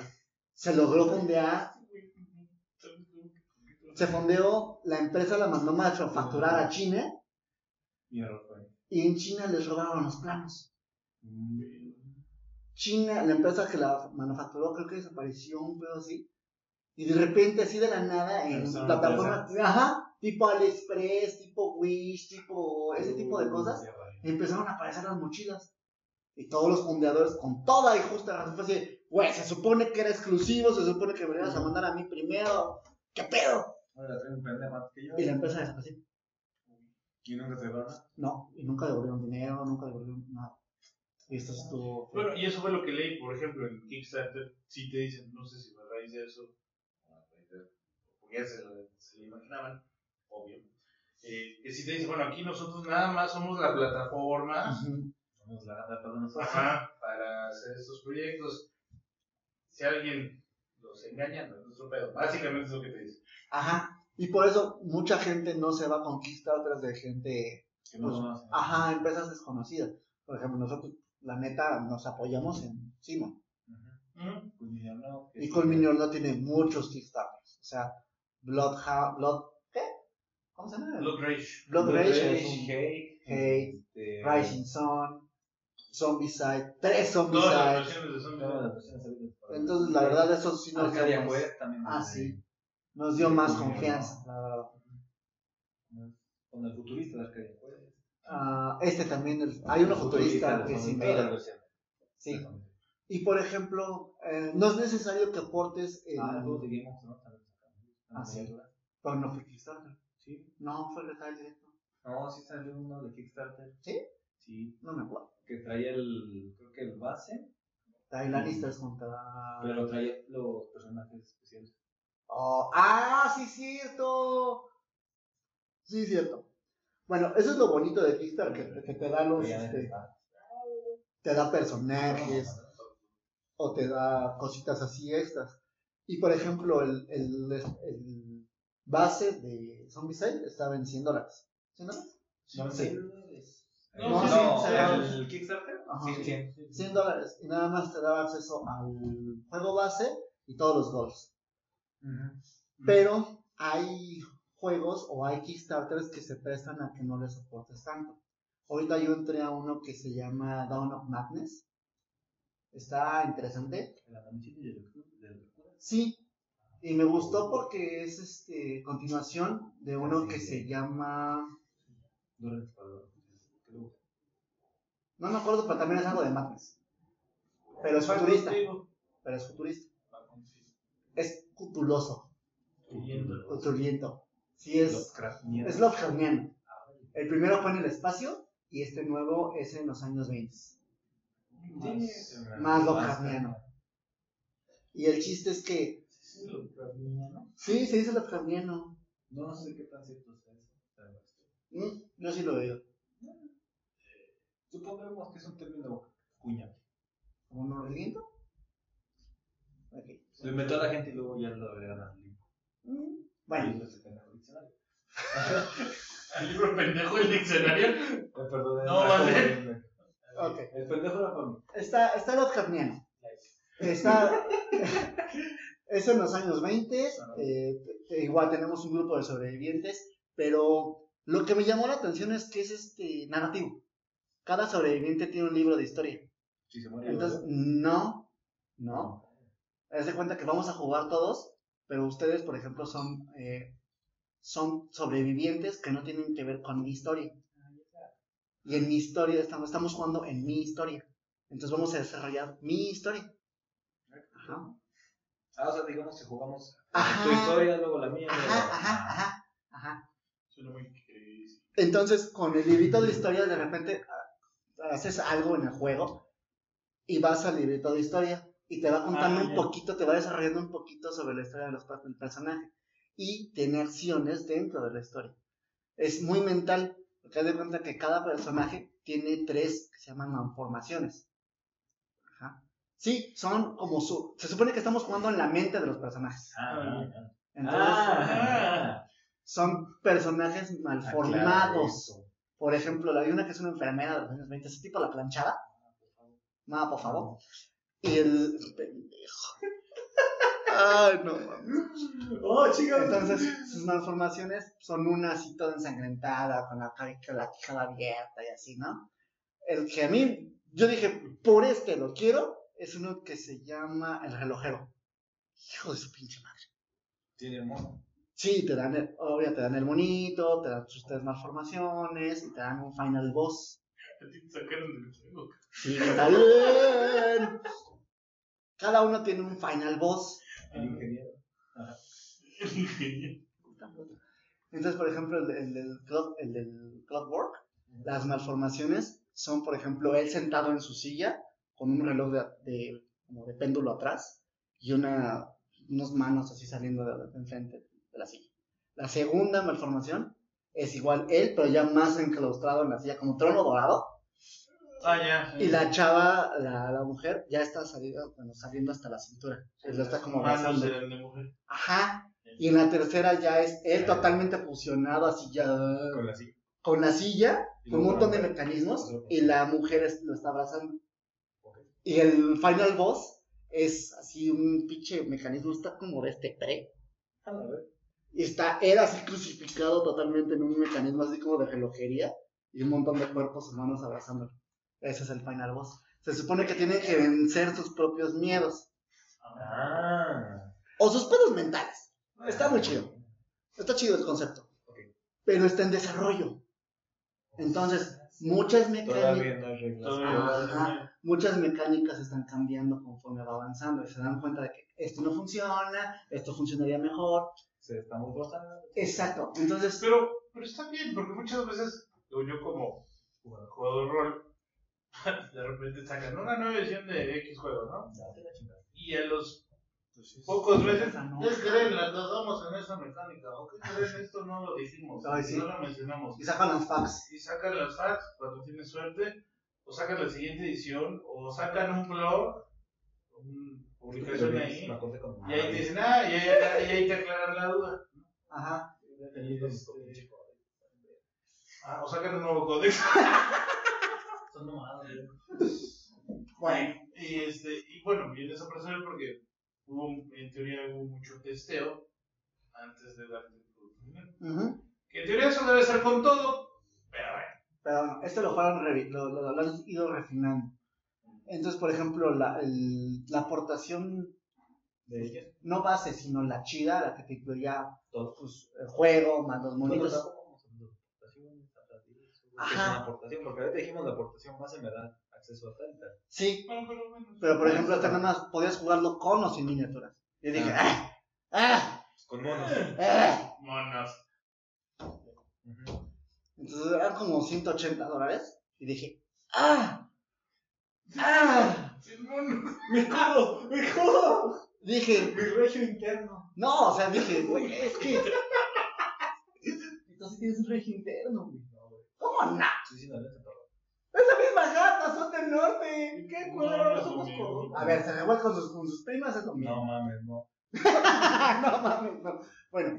S2: se logró fondear. Se fondeó, la empresa la mandó manufacturar a China
S3: error fue.
S2: y en China les robaron los planos.
S3: Mm,
S2: China, la empresa que la manufacturó, creo que desapareció un pedo así. Y de repente, así de la nada, en plataformas, ajá, tipo AliExpress, tipo Wish, tipo ese tipo de cosas, empezaron a aparecer las mochilas. Y todos los fondeadores, con toda y justa razón, fue así, güey, se supone que era exclusivo, se supone que me ibas a mandar a mí primero, ¿qué pedo? Y la empresa desapareció.
S3: Y nunca te a.
S2: No, y nunca devolvieron dinero, nunca devolvieron nada. Y esto estuvo...
S4: Bueno, y eso fue lo que leí, por ejemplo, en Kickstarter. Sí te dicen, no sé si a raíz de eso, a porque ya se lo, se lo imaginaban, obvio. eh, que si te dicen, bueno, aquí nosotros nada más somos la plataforma
S3: la gata para
S4: hacer estos proyectos. Si alguien los engaña, no es nuestro pedo. Básicamente es lo que te dicen.
S2: Ajá. Y por eso mucha gente no se va con Kickstarters de gente
S3: Que no
S2: Pues,
S3: conocen.
S2: Ajá, empresas desconocidas. Por ejemplo, nosotros, la neta, nos apoyamos en Simon.
S3: Ujú. Pues ni no.
S2: Y Culminior no tiene muchos Kickstarters. O sea, Bloodhound, Blood, ¿qué? ¿Cómo se llama?
S4: Blood Rage.
S2: Blood Rage, es un
S3: Hate.
S2: Hate,
S3: este,
S2: Rising Sun, Zombicide, tres
S4: Todas las
S2: Zombicide.
S4: versiones de Zombie.
S3: Todas las versiones habidas por-
S2: Entonces, la verdad, eso sí nos dio
S3: Arcadia
S2: más,
S3: Quest también.
S2: Ah, sí. nos dio más
S3: Sí,
S2: confianza,
S3: no.
S2: la verdad.
S3: Con el futurista de Arcadia
S2: Ah, este también, el- hay uno futurista que Invader.
S3: versiones.
S2: Sí. Y por ejemplo, eh, no es necesario que aportes el.
S3: Ah, luego de Game of Thrones también
S2: Ah, sí. Pero no fue Kickstarter.
S3: Sí.
S2: No, fue Retail Directo.
S3: No, sí salió uno de Kickstarter.
S2: ¿Sí?
S3: Sí.
S2: No me acuerdo.
S3: Que traía el, creo que el base,
S2: Ahí la lista contra.
S3: pero traía los personajes especiales.
S2: Oh, ¡Ah, sí, cierto! Sí, cierto. Bueno, eso es lo bonito de Kickstarter, que, que te da los. Este, te da personajes o te da cositas así extras. Y por ejemplo, el, el, el base de Zombicide estaba en 100 dólares. ¿100 dólares?
S3: No,
S2: Sí.
S3: No,
S2: No,
S3: no, el Kickstarter.
S2: Ajá.
S3: Sí, sí.
S2: 100 dólares. Y nada más te daba acceso al juego base y todos los goals. Pero hay juegos o hay Kickstarters que se prestan a que no les soportes tanto. Ahorita yo entré a uno que se llama Dawn of Madness. Está interesante.
S3: La.
S2: Sí. Y me gustó porque es este continuación de uno que se llama. No me acuerdo, pero también es algo de Madness. Pero es futurista. Pero es futurista. Es cutuloso. Cuturiento. Sí, es.
S3: Lovecraftiano.
S2: Es Lovecraftiano. El primero fue en el espacio y este nuevo es en los años 20.
S3: Sí,
S2: Más Lovecraftiano. Y el chiste es que.
S3: Sí.
S2: Sí, se dice Lovecraftiano.
S3: No, no sé qué tan cierto es eso.
S2: Mm, yo sí lo veo.
S3: Supongamos que es un término cuñado.
S2: ¿Como no reliento? Ok.
S3: Lo inventó la gente y luego ya lo agregan al libro.
S2: Mm, Bueno,
S3: lo sacan al diccionario. *laughs*
S4: El libro pendejo, el diccionario.
S3: Eh, perdón,
S4: No, vale.
S3: El pendejo era para mí.
S2: Está, está Lovecraftiano. Está. *laughs* es en los años 20. eh, igual tenemos un grupo de sobrevivientes. Pero lo que me llamó la atención es que es este narrativo. Cada sobreviviente tiene un libro de historia.
S3: Si se muere.
S2: Entonces, no, no. Haz de cuenta que vamos a jugar todos, pero ustedes, por ejemplo, son, eh, son sobrevivientes que no tienen que ver con mi historia. Y en mi historia estamos, estamos jugando en mi historia. Entonces vamos a desarrollar mi historia. Ajá.
S3: Ah, o sea, digamos que jugamos
S2: Ajá.
S3: tu historia, luego la mía.
S2: Ajá,
S3: la-
S2: ajá, ajá, ajá.
S4: Suena muy.
S2: Entonces, con el librito de historia, de repente ah, haces algo en el juego y vas al librito de historia y te va contando
S4: Ah,
S2: un poquito, te va desarrollando un poquito sobre la historia de los, del personaje y tiene acciones dentro de la historia. Es muy mental, porque haz de cuenta que cada personaje tiene tres que se llaman malformaciones. Ajá. Sí, son como su... Se supone que estamos jugando en la mente de los personajes.
S3: Ah,
S2: Entonces,
S3: ah,
S2: son personajes
S3: ah,
S2: malformados.
S3: claro,
S2: Por ejemplo, hay una que es una enfermera de los años 20, ese tipo la planchada. No, por favor. Y el pendejo. Ay, no mames.
S3: Oh, chicos.
S2: Entonces, sus malformaciones son una así toda ensangrentada, con la, la quijada abierta y así, ¿no? El que a mí, yo dije, por este lo quiero, es uno que se llama el relojero. Hijo de su pinche madre.
S3: Tiene el mono.
S2: Sí, te dan, el, obvio, te dan el monito, te dan sus tres malformaciones y te dan un final boss.
S4: Te sacaron del juego.
S2: Sí, está bien. Cada uno tiene un final boss.
S3: El ingeniero.
S2: Entonces, por ejemplo, el, el del Cloud- el del Clockwork, las malformaciones son, por ejemplo, él sentado en su silla con un reloj de, de- como de péndulo atrás y una, unas manos así saliendo de, de enfrente de la silla. La segunda malformación es igual él, pero ya más enclaustrado en la silla, como trono dorado.
S4: Ah, ya.
S2: Y la chava, la, la mujer, ya está saliendo, bueno, saliendo hasta la cintura. Él está como abrazando.
S4: de mujer.
S2: Ajá. Y en la tercera ya es él totalmente fusionado, así ya
S3: Con la silla.
S2: con la silla, con un montón de mecanismos, y la mujer es- lo está abrazando. Y el final boss es así un pinche mecanismo, está como de este pre.
S3: A ver.
S2: Y está él así crucificado totalmente en un mecanismo así como de relojería, y un montón de cuerpos humanos abrazándolo. Ese es el final boss. Se supone que tienen que vencer sus propios miedos,
S3: Ah.
S2: o sus pedos mentales. Está muy chido. Está chido el concepto. Pero está en desarrollo. Entonces, muchas mecánicas,
S3: no
S2: muchas mecánicas están cambiando conforme va avanzando y se dan cuenta de que esto no funciona, esto funcionaría mejor.
S3: Se forzando.
S2: Exacto. Entonces,
S4: Pero, pero está bien, porque muchas veces, o yo como jugador de rol, *laughs* de repente sacan una nueva edición de X juego, ¿no? Y a los
S3: Pues
S4: pocos veces. ¿qué creen? La tratamos en esa mecánica. ¿O qué creen? *laughs* Esto no lo dijimos.
S2: Ay, sí.
S4: No lo mencionamos.
S2: y sacan las fax.
S4: Y sacan las facts cuando tienes suerte, o sacan la siguiente edición, o sacan un blog, una publicación ahí, y ahí te dicen, ah, y ahí, y ahí te aclaran la duda.
S2: Ajá.
S4: Ah, o sacan un nuevo código. *laughs*
S3: Son mamadas.
S2: Bueno,
S4: Y, este, y bueno, viene esa persona porque hubo, en teoría hubo mucho testeo antes de darte el producto final.
S2: ujú.
S4: Que en teoría eso debe ser con todo, pero bueno.
S2: pero no, esto lo fueron lo, lo- lo han ido refinando. Entonces, por ejemplo, la, el- la aportación
S3: De
S2: no base, sino la chida, la que te incluía
S3: Todo.
S2: pues, el juego, más los
S3: Monitos. Ajá. Es una aportación, porque ahorita dijimos la aportación base me da acceso a tal y tal.
S2: Sí,
S4: Bueno, pero bueno.
S2: pero por ejemplo, acá nada más podías jugarlo con o sin miniaturas. Y dije, ¡ah! ¡ah!
S3: Con monos.
S2: ¡ah!
S4: Monos.
S2: Entonces eran como 180 dólares. Y dije, ¡ah! ¡ah!
S4: Sin monos. *laughs*
S3: ¡Mi codo! ¡Mi codo!
S2: Dije,
S3: ¡Mi regio interno!
S2: no, o sea, dije, güey, es que. *laughs* Entonces tienes un regio interno, güey. ¿Cómo no?
S3: Sí, sí, no, no, no.
S2: Es la misma gata, son del norte. ¿Qué
S4: No,
S2: culero
S4: no
S2: somos? A ver, se revuelve con sus, con sus primas, es lo mismo.
S3: No mames, no. *laughs*
S2: no mames, no. Bueno,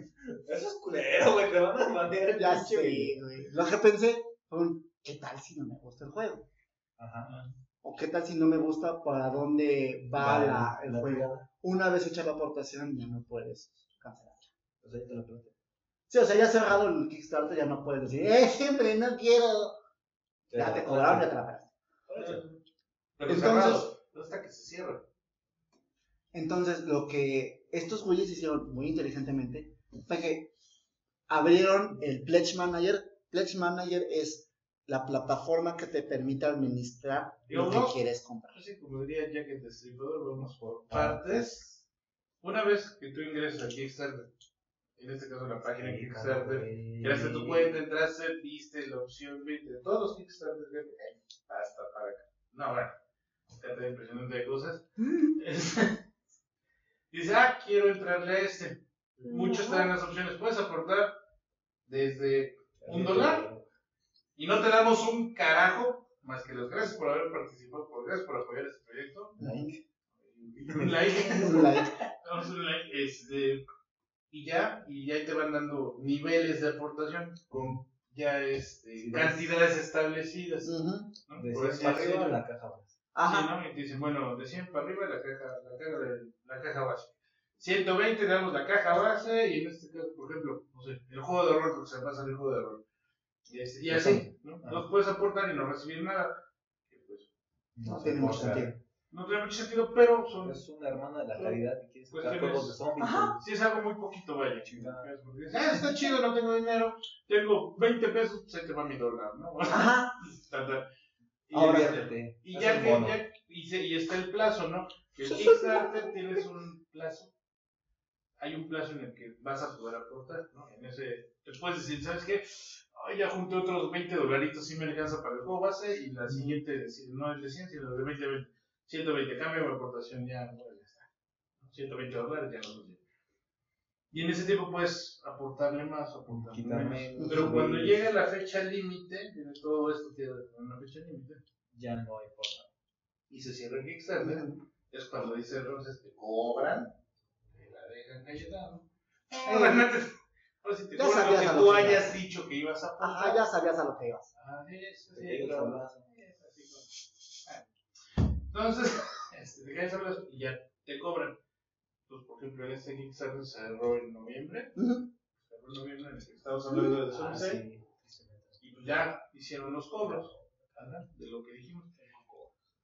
S3: Eso es culero, güey. Te van a batear
S2: ya sé, güey. Lo que pensé fue un, ¿qué tal si no me gusta el juego?
S3: Ajá.
S2: ¿O qué tal si no me gusta para dónde va
S3: Vale,
S2: la, el
S3: la
S2: juego?
S3: tirada.
S2: Una vez hecha la aportación, ya no puedes cancelar.
S3: O sea, ya te lo planteé.
S2: Sí, o sea, ya cerrado el Kickstarter, ya no puedes decir, ¡eh, siempre no quiero! Ya te cobraron, ya te la pagaste.
S4: Pero
S2: Entonces-
S4: cerrado, hasta que se cierre.
S2: Entonces, lo que estos güeyes hicieron muy inteligentemente fue que abrieron el Pledge Manager. Pledge Manager es la plataforma que te permite administrar lo que quieres comprar.
S4: Así como diría Jack el Destripador, vamos por partes. Una vez que tú ingresas al Kickstarter en este caso la página de Kickstarter, creaste tu cuenta, entraste, viste la opción, viste todos los Kickstarter, eh, hasta para acá. No, bueno, está impresionante de cosas. *laughs* Dice, ah, quiero entrarle a este. Muchos te dan las opciones, puedes aportar desde un dólar y no te damos un carajo más que las gracias por haber participado, por gracias por apoyar este proyecto.
S2: Like.
S4: Un like. *laughs*
S2: Un like.
S4: Damos un like. Este, y ya, y ya te van dando niveles de aportación con ya este, cantidades establecidas.
S2: Ujú.
S4: ¿no?
S3: De
S4: Por
S3: 100
S4: así
S3: para arriba
S4: decirlo.
S3: la caja base.
S2: Ajá.
S4: Sí, ¿no? Y te dicen, bueno, de 100 para arriba la caja, la caja, de- la caja base. 120 damos la caja base y en este caso, por ejemplo, no sé, el juego de rol, porque se pasa el juego de rol. Y, este- y así, ¿no?
S3: Ajá.
S4: Los puedes aportar y no recibir nada. pues,
S2: No
S3: se
S2: tiene mucho
S3: importa.
S2: sentido.
S4: No tiene mucho sentido, pero son,
S3: Es una hermana de la caridad y quiere sacar juegos de zombies.
S2: Ajá.
S4: sí es algo muy poquito, vaya.
S3: Chingada.
S4: Ah, está chido, no tengo dinero, tengo 20 pesos, pues ahí te va mi dólar, ¿no? *laughs*
S2: Ajá.
S4: Y,
S2: Ahora,
S3: Fíjate,
S4: Y ya que, ya- y, se- y está el plazo, ¿no? Que el *laughs* Kickstarter tienes un plazo. Hay un plazo en el que vas a poder aportar, ¿no? En ese, te puedes decir, ¿sabes qué? Ay, ya junté otros 20 dolaritos, sí me alcanza para el juego base, y la siguiente, no es de 100, sino de 20, 20, 120, cambio mi aportación, ya, bueno, ya está. 120 dólares, ya no los llevo. Y en ese tiempo puedes aportarle más o aportarle
S3: Quitar
S4: menos. Pero cuando llega la fecha límite, todo esto tiene una fecha límite,
S3: Ya no hay forma.
S4: y se cierra el Kickstarter, es cuando dice entonces te cobran, te la dejan cachetada. No, realmente, pues si te
S2: Ya sabías
S4: que
S2: a lo
S4: tú
S2: que
S4: hayas
S2: ibas.
S4: dicho que ibas a aportar.
S2: Ajá, ya sabías a lo que ibas.
S4: Ah, eso sí,
S3: Te
S4: claro.
S3: llegas a
S4: Es así, bueno. Ah. Entonces, *laughs* este, hablar y ya te cobran. Pues, por ejemplo, en este Kickstarter se cerró en noviembre.
S2: Ujú.
S4: Cerró en noviembre, en el que estamos hablando de
S3: Ah,
S4: Sunset.
S3: sí.
S4: Y pues ya hicieron los cobros ¿verdad? de lo que dijimos.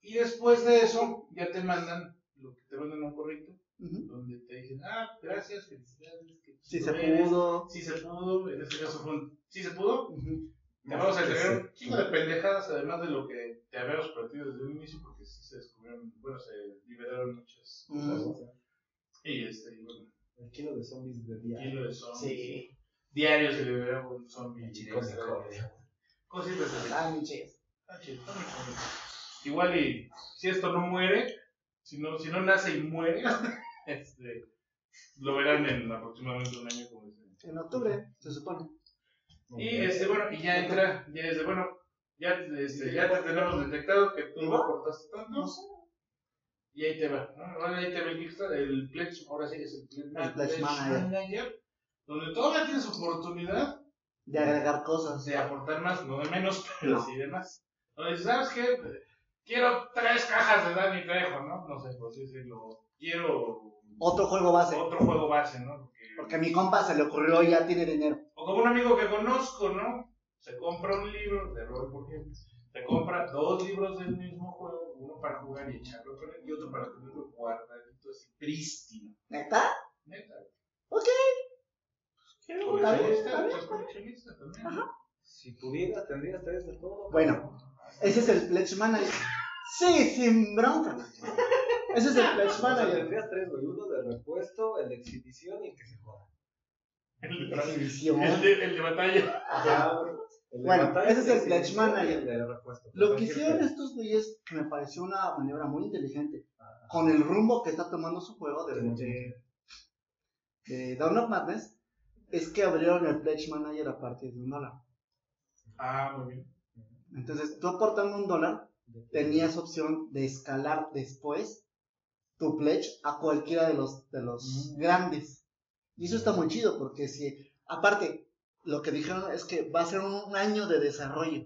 S4: Y después de eso, ya te mandan lo que te mandan un correo donde te dicen, ah, gracias, felicidades. Que
S2: Si se pudo.
S4: Sí se pudo, en este caso fue un, sí se pudo. Te vamos a
S3: sí.
S4: un chingo de pendejadas, además de lo que te habíamos prometido desde un inicio, porque sí se descubrieron, bueno, se liberaron muchas cosas. Y este, y bueno,
S3: El kilo de zombies de día.
S4: kilo de zombies.
S2: Sí.
S4: Diario se liberaron un zombie.
S3: Chico de correa.
S4: Cositas así.
S2: Ah, chido,
S4: está muy chido. Igual y si esto no muere, si no, si no nace y muere, *laughs* este, lo verán en aproximadamente un año como dicen.
S2: En octubre, se supone.
S4: Y este, bueno, y ya entra, ya es de bueno, ya, este, ya te tenemos detectado que tú no aportaste tanto. Y ahí te va, ¿no? Ahora ahí te va el el Pledge, ahora sí es el Pledge,
S2: Pledge Manager.
S4: donde todavía tienes oportunidad
S2: De agregar cosas.
S4: de aportar más, no de menos, *laughs* pero
S2: No.
S4: sí de más. Donde dices, ¿sabes qué? Quiero tres cajas de Danny Trejo, ¿no? No sé, por así decirlo. Quiero
S2: Otro juego base.
S4: otro juego base, ¿no? Porque,
S2: Porque a mi compa se le ocurrió y ya tiene dinero.
S4: O como un amigo que conozco, ¿no? Se compra un libro de rol, por ejemplo. Se compra dos libros del mismo juego, uno para jugar y echarlo con él, y otro para tenerlo guardadito así, prístino.
S2: ¿Neta?
S4: Neta.
S2: Ok.
S4: Pues, Coleccionista,
S2: bien.
S4: pues, coleccionista también.
S3: Si pudieras, tendrías tres de todo.
S2: Bueno, ese es el Pledge Manager. Sí, sin bronca. Ese es el *laughs* Pledge Manager.
S3: tendrías tres, güey. Uno de repuesto, el de exhibición y el que se joda.
S4: El, de-
S2: Exhibición.
S4: el de, el de batalla.
S2: Ajá.
S3: El de
S2: Bueno,
S3: batalla,
S2: ese es el Pledge Manager.
S3: el de repuesto.
S2: Lo que hicieron estos güeyes, que me pareció una maniobra muy inteligente,
S3: Ajá.
S2: con el rumbo que está tomando su juego de, de, de Dawn of Madness, es que abrieron el Pledge Manager a partir de un dólar.
S4: Ah, muy bien.
S2: Entonces, tú aportando un dólar, tenías opción de escalar después tu pledge a cualquiera de los, de los grandes. Y eso está muy chido, porque si, aparte, lo que dijeron es que va a ser un, año de desarrollo.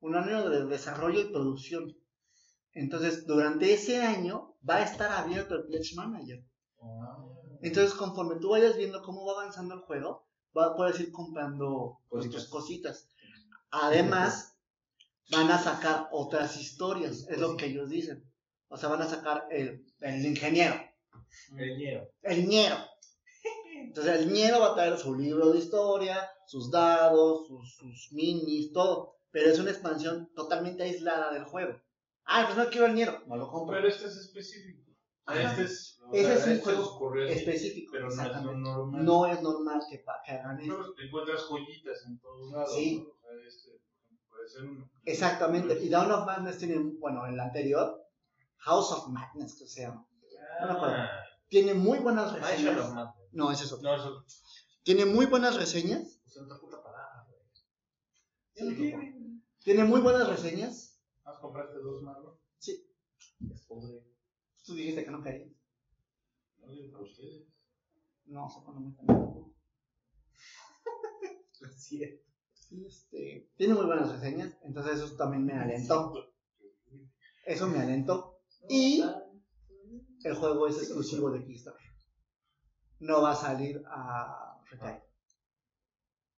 S2: Un año de desarrollo y producción. Entonces, durante ese año va a estar abierto el Pledge Manager.
S3: Ah.
S2: Entonces, conforme tú vayas viendo cómo va avanzando el juego, va, puedes ir comprando
S3: Cositas.
S2: tus cositas. Además, van a sacar otras historias, es lo que ellos dicen. O sea, van a sacar el, el ingeniero,
S3: El ñero.
S2: el ñero. Entonces, el ñero va a traer su libro de historia, sus dados, sus, sus minis, todo. Pero es una expansión totalmente aislada del juego. Ah, pues no quiero el ñero, no lo compro.
S4: Pero este es específico. Este es,
S2: Ese es un
S4: este
S2: juego específico,
S4: Pero no es normal.
S2: No es normal que, que hagan eso.
S4: No, te encuentras joyitas en todos lados.
S2: Sí.
S4: ¿no? O sea, este, puede ser uno.
S2: Exactamente. Y Dawn of Madness tiene, bueno, el anterior, House of Madness, que se llama. No me acuerdo. tiene muy buenas reseñas. No, ese es otro.
S4: No, eso.
S2: Tiene muy buenas reseñas.
S3: Usa otra puta palabra, güey.
S4: Sí,
S2: Tiene muy buenas reseñas.
S4: ¿Has compraste dos más, no?
S3: Es pobre.
S2: Tú dijiste que no querías.
S4: No digo para ustedes.
S2: No, se pone muy pendejo.
S3: Sí.
S2: Este, tiene muy buenas reseñas, entonces eso también me alentó. Eso me alentó. Y el juego es exclusivo de Kickstarter. No va a salir a retail.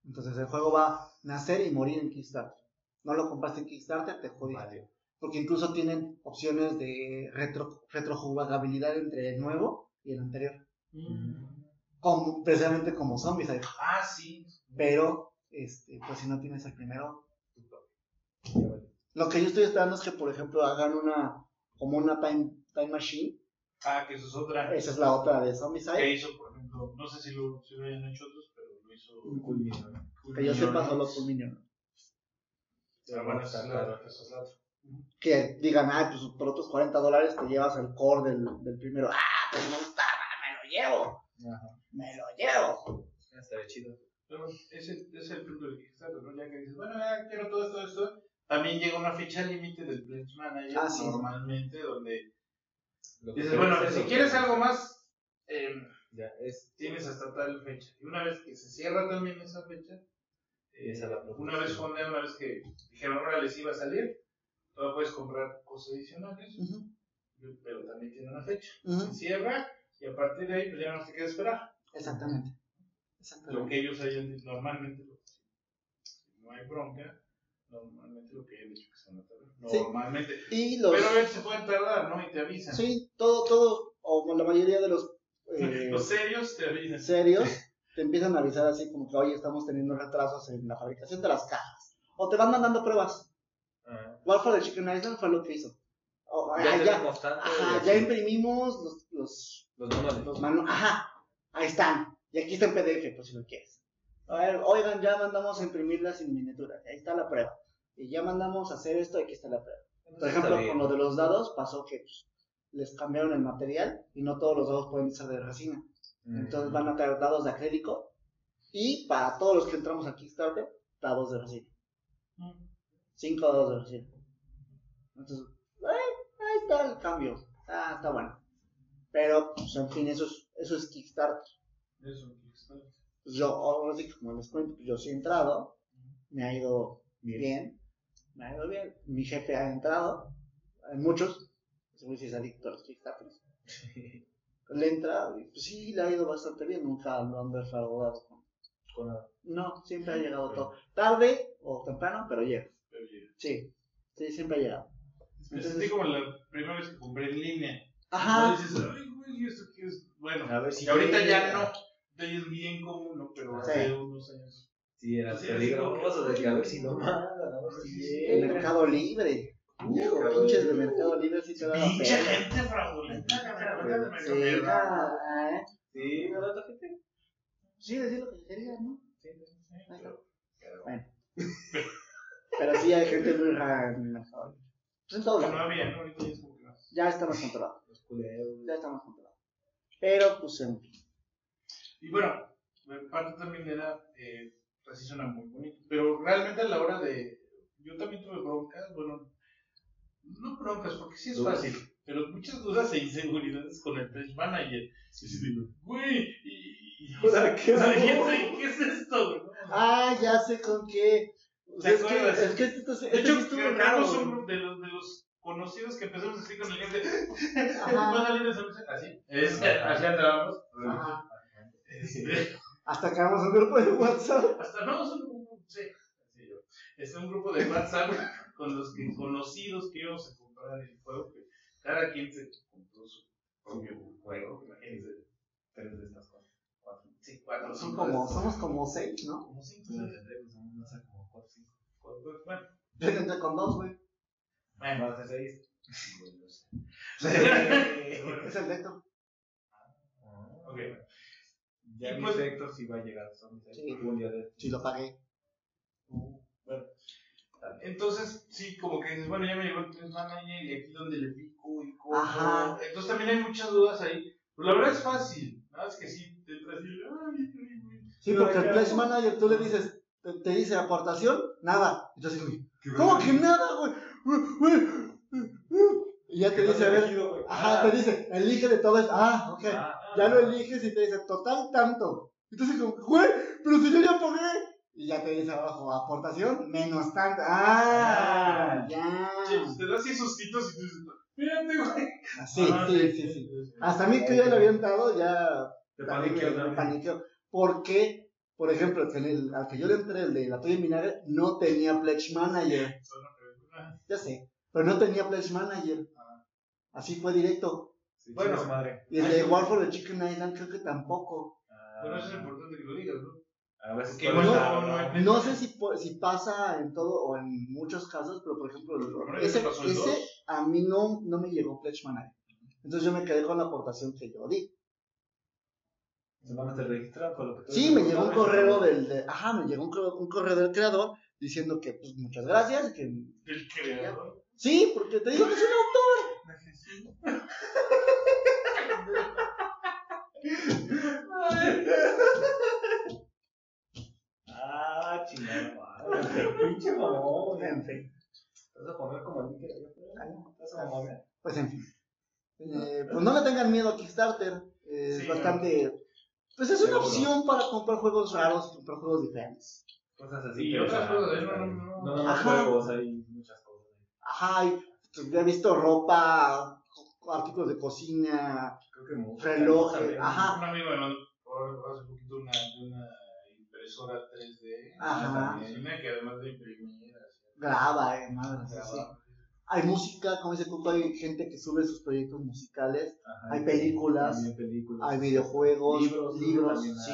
S2: Entonces el juego va a nacer y morir en Kickstarter. No lo compraste en Kickstarter, te jodiste.
S3: Vale.
S2: Porque incluso tienen opciones de retro, retrojugabilidad entre el nuevo y el anterior. Como, precisamente como zombies.
S4: Ah, sí.
S2: Pero, este, pues si no tienes el primero. Lo que yo estoy esperando es que, por ejemplo, hagan una, como una time, time machine.
S4: Ah, que eso es otra.
S2: Esa es la otra de Zombicide.
S4: Que hizo, por ejemplo, no sé si lo, si lo hayan hecho otros, pero lo hizo.
S3: Culmino, ¿no?
S2: Que yo sepa
S4: ¿no?
S2: solo por Minion.
S4: Pero bueno, esa es la otra. esa es la otra.
S2: Que digan, ah, pues por otros 40 dólares te llevas el core del, del primero. Ah, pues me gusta, me lo llevo.
S3: Ajá.
S2: Me lo llevo.
S3: Ya estaría chido.
S4: Pero ese ese es el punto del Kickstarter, ¿no? Ya que dices, bueno, ya quiero todo esto, esto. También llega una fecha límite del Pledge Manager,
S2: Ah, sí.
S4: normalmente, donde dices, bueno, si
S3: lo
S4: quieres algo más, eh,
S3: Ya, es.
S4: tienes hasta tal fecha. Y una vez que se cierra también esa fecha, eh,
S3: Esa es la
S4: una vez fondean, una vez que dijeron, ahora les iba a salir, todavía puedes comprar cosas adicionales, pero también tiene una fecha. Se cierra y a partir de ahí, pues ya no te queda esperar.
S2: Exactamente.
S4: Lo
S2: Exactamente.
S4: que ellos hayan dicho, normalmente, lo- si no hay bronca, normalmente lo que hayan dicho que se van a tardar.
S2: Sí.
S4: Normalmente.
S2: Y los.
S4: Pero a veces se pueden tardar, ¿no? Y te avisan.
S2: Sí, todo, todo, o la mayoría de los. eh, *laughs*
S4: Los serios te avisan.
S2: serios *laughs* te empiezan a avisar así como que hoy estamos teniendo retrasos en la fabricación de las cajas. O te van mandando pruebas.
S3: Ah.
S2: Warfare de Chicken Island fue lo que hizo. O, ah,
S3: Ya
S2: ya,
S3: tenemos tanto.
S2: ajá, ya imprimimos los, los,
S3: Los manuales.
S2: los manuales. Ajá, ahí están. Y aquí está en PDF, por si lo quieres. A ver, oigan, ya mandamos a imprimirlas en miniaturas. Ahí está la prueba. Y ya mandamos a hacer esto, aquí está la prueba. Por ejemplo, con lo de los dados pasó que pues, les cambiaron el material y no todos los dados pueden ser de resina.
S3: Mm.
S2: Entonces van a traer dados de acrílico y para todos los que entramos a Kickstarter, dados de resina. Cinco dados de resina. Entonces, eh, ahí está el cambio. Ah, está bueno. Pero, pues, en fin, eso es, eso es Kickstarter.
S4: Eso, Kickstarter.
S2: Pues yo, ahora sí como les cuento, pues yo sí he entrado, me ha ido bien, me ha ido bien. Mi jefe ha entrado, hay muchos, seguro si es adicto a los Kickstarters. *laughs* Le entra, y pues sí, le ha ido bastante bien, nunca lo han defraudado.
S3: Con nada.
S2: No, siempre ha llegado todo. Tarde o temprano, pero llega.
S4: Pero llega.
S2: Sí, sí, siempre ha llegado.
S4: Me sentí como la primera vez que compré en línea.
S2: Ajá.
S4: No dices, ay, güey, ¿esto qué es? Bueno,
S3: A ver si
S4: y ahorita ya no. Es bien común, ¿no? Pero
S2: Sí.
S4: hace unos años.
S3: Sí, era
S4: Sí,
S3: peligroso
S4: así
S3: de que a ver si lo mandan, a ver
S4: Sí,
S3: si
S4: sí,
S2: El. Mercado Libre. Hijo, pinches de Mercado Libre sí te da la
S4: Pinche gente fraudulenta, cabrón,
S2: Sí,
S4: ¿no?
S2: eh.
S3: Sí, ¿verdad, gente?
S2: Sí, decir lo que querías, ¿no?
S4: Sí, pero- pero-
S2: Bueno. Pero sí hay gente muy rara en el mercado libre. Pues en todo
S4: no
S2: lado.
S4: había, ¿no? Ahorita ya es como que más.
S2: Ya está más controlado.
S3: Los culeros.
S2: Ya está más controlado. Pero, pues, en fin.
S4: Y bueno, en parte también era, eh, pues sí suena muy bonito, pero realmente a la hora de, yo también tuve broncas, bueno, no broncas, porque sí es
S3: Dudas.
S4: fácil, pero muchas dudas e inseguridades con el Page Manager. Y sí digo, güey, y, y,
S3: Hola, ¿qué
S4: o sea? ¿qué, es- ¿qué es esto?
S2: Ah, ya sé con qué. O sea,
S4: ¿Te
S2: es, que,
S4: acuerdas?
S2: es que esto, esto
S4: De hecho,
S2: sí.
S4: Carlos son de los, de los conocidos que empezamos así con el gente. *laughs* ¿Puedo salir de? Así. Es, así entrábamos.
S2: Ajá.
S4: Este,
S2: Hasta acabamos un grupo de WhatsApp.
S4: hasta no, es un grupo, sí, así yo. Es un grupo de WhatsApp *laughs* con los que, conocidos que íbamos a comprar el juego, que cada quien se compró su propio juego, imagínense, tres de estas cosas. Cuatro, sí, cuatro,
S2: Son como, somos como seis, ¿no?
S4: como cinco.
S3: Pues,
S4: ¿sí?
S3: no sé, como cuatro, cinco.
S4: Cuatro, Bueno,
S2: Yo entré con dos, güey.
S4: bueno.
S3: Más de seis. *laughs*
S4: Sí.
S2: Es el Vector.
S4: Ok.
S3: Ya
S4: Y
S3: mi
S4: pues-
S3: Vector sí va a llegar.
S2: Sí.
S3: Un día de
S2: Sí, lo pagué.
S4: Bueno, entonces sí, como que dices, bueno, ya me llegó el Test Manager y aquí donde le pico y cómo.
S2: Ajá.
S4: Entonces también hay muchas dudas ahí. Pero la verdad es fácil. Nada más que sí, te entras y, ay.
S2: Sí, porque el Pledge Manager tú le dices, te, te dice aportación, nada. Entonces, güey, ¿cómo que nada, güey? Güey, Y ya te dice, a ver, ajá, te dice, elige de todo esto. Ah, ok. Ya lo eliges y te dice, total tanto. Entonces, como, güey, pero si yo ya pagué. Y ya te dice abajo, aportación menos tanto. Ah, ya.
S4: Sí, te das así sustitos y tú dices, fíjate, güey.
S2: Sí,
S4: Ah,
S2: sí, sí, sí. Hasta a mí que ya le habían dado, ya
S3: Te paniqueó,
S2: me, paniqueó. Porque, por ejemplo, que en el, al que yo le entré, el de la tuya en vinagre, no tenía Pledge Manager. Ya sé, pero no tenía Pledge Manager. Así fue directo.
S3: Sí,
S4: Bueno.
S3: madre.
S2: Y el de War for the Chicken Island creo que tampoco.
S4: Bueno, eso es importante que lo digas, ¿no?
S3: A veces
S4: Que
S3: puede
S4: igual
S3: estar,
S4: no-
S3: ¿no?
S4: no-
S2: No sé si, po- si pasa en todo o en muchos casos, pero por ejemplo,
S4: Ahora
S2: ese, ese a mí no, no me llegó Pledge Manager. Entonces yo me quedé con la aportación que yo di.
S3: Solamente te registran con lo que tú
S2: Sí, me llegó un correo del, de, ajá, me llegó un, correo- un correo del creador diciendo que pues muchas gracias, que
S4: El creador.
S2: sí, porque te digo que es un autor.
S3: Ah, chingada madre. Pinche mamón.
S2: En fin,
S3: Te vas a poner como el Mickey allá afuera. Te vas a mamonear.
S2: pues en fin. Eh, pues no le tengan miedo a Kickstarter, eh, es
S4: Sí,
S2: bastante, pues es una
S3: Seguro.
S2: opción para comprar juegos raros y comprar juegos diferentes.
S3: Cosas así.
S4: Y otras
S3: interesantes,
S4: cosas, ¿eh? No, no, no.
S3: No, no, juegos, hay muchas cosas.
S2: Ajá, y, he visto ropa, artículos de cocina,
S3: Creo que mucho.
S2: relojes,
S3: También.
S2: ajá.
S4: Un amigo me mandó hace poquito una, una impresora 3D.
S2: Ajá.
S4: Una que además de imprimir. así,
S2: Graba, eh, madre, sí. Hay música, como dice Cuco, hay gente que sube sus proyectos musicales,
S3: Ajá,
S2: hay películas, hay videojuegos,
S3: libros,
S2: libros,
S3: también
S2: sí.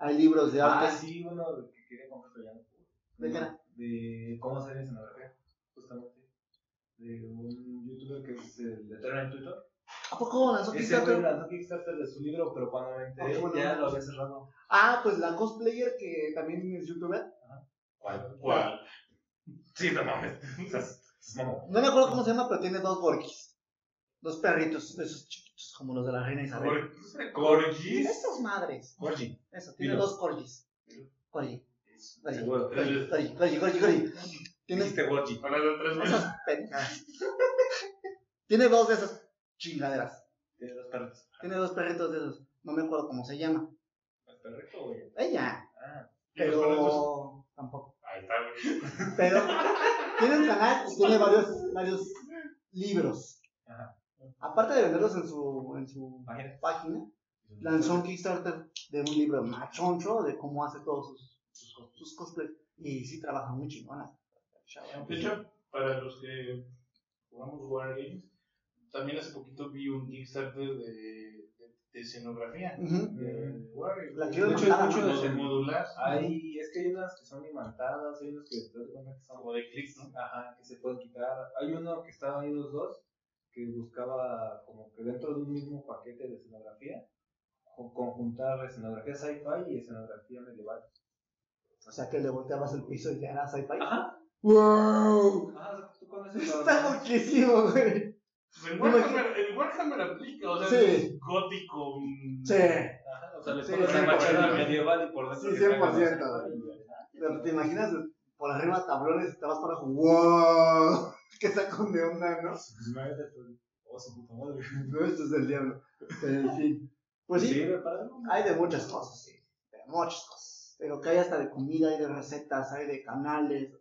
S3: hay.
S2: Libros de
S3: Ah,
S2: arte.
S3: sí, uno que quería comprar ya no pude.
S2: ¿De qué era?
S3: De cómo hacer escenografía. De un youtuber que es el Eternal Tutor.
S2: ¿A poco lanzó
S3: Ese
S2: Kickstarter?
S3: lanzó Kickstarter de su libro, pero cuando me enteré
S2: Ah, bueno.
S3: ya lo había cerrado.
S2: Ah, pues la cosplayer que también es youtuber.
S3: ¿Cuál?
S4: ¿Cuál?
S3: Sí, no mames. O sea, es- es mamón.
S2: No me acuerdo cómo se llama, pero tiene dos gorkis. Dos perritos, esos chiquitos, como los de la reina Isabel.
S4: ¿Corgis?
S2: Esas madres.
S3: Gorgi.
S2: Eso, tiene
S3: Dilo.
S2: dos corgis. Corgi. Corgi. Corgi, corgi, corgi, corgi, corgi. Tiene
S3: Dijiste Gorgi.
S4: Para de tres meses.
S2: esas. *laughs* Tiene dos de esas chingaderas.
S3: Tiene dos perritos.
S2: Tiene dos perritos de esos. No me acuerdo cómo se llama.
S3: ¿Es perrito, güey?
S2: Ella.
S3: Ah.
S2: Pero tampoco.
S4: Ahí está, güey. *laughs*
S2: Pero tiene un canal y tiene varios, varios libros.
S3: Ajá.
S2: Aparte de venderlos en su, en su página, lanzó un Kickstarter de un libro machoncho de cómo hace todos sus, sus, cos- sus cosplays. Y sí trabaja muy chingona.
S4: De hecho, para los que jugamos Wargames, también hace poquito vi un Kickstarter de, de, de escenografía. De Wargames.
S2: La quiero
S3: mucho
S2: ¿no?
S3: de
S4: de modular.
S3: Hay, es que hay unas que son imantadas, hay unas que te das cuenta que son
S4: Como de clics, ¿no?
S3: Ajá, que se pueden quitar. Hay uno que estaba ahí los dos, que buscaba como que dentro de un mismo paquete de escenografía, co- conjuntar escenografía sci-fi y escenografía medieval.
S2: O sea que le volteabas el piso y ya era sci-fi.
S3: Ajá.
S2: ¡Wow!
S3: Tú eso
S2: Está loquísimo, güey.
S4: Pues el Warhammer, el Warhammer aplica, o sea,
S2: Sí.
S4: es gótico. mm,
S2: Sí.
S3: Ajá, o sea, le
S2: Sí,
S3: pones
S2: sí,
S3: una machada
S2: sí.
S3: medieval y por dentro.
S2: Sí,
S3: que traiga
S2: 100%,
S3: los
S2: güey.
S3: sci-fi y ya.
S2: Pero te imaginas por arriba tablones y te vas para abajo. ¡Wow! *laughs* ¡Qué sacón de onda, ¿no?
S3: Imagínate, oh, su puta madre. *laughs*
S2: No, esto es del diablo. Pero en fin. Pues sí, hay de muchas cosas, sí. De muchas cosas. Pero que hay hasta de comida, hay de recetas, hay de canales.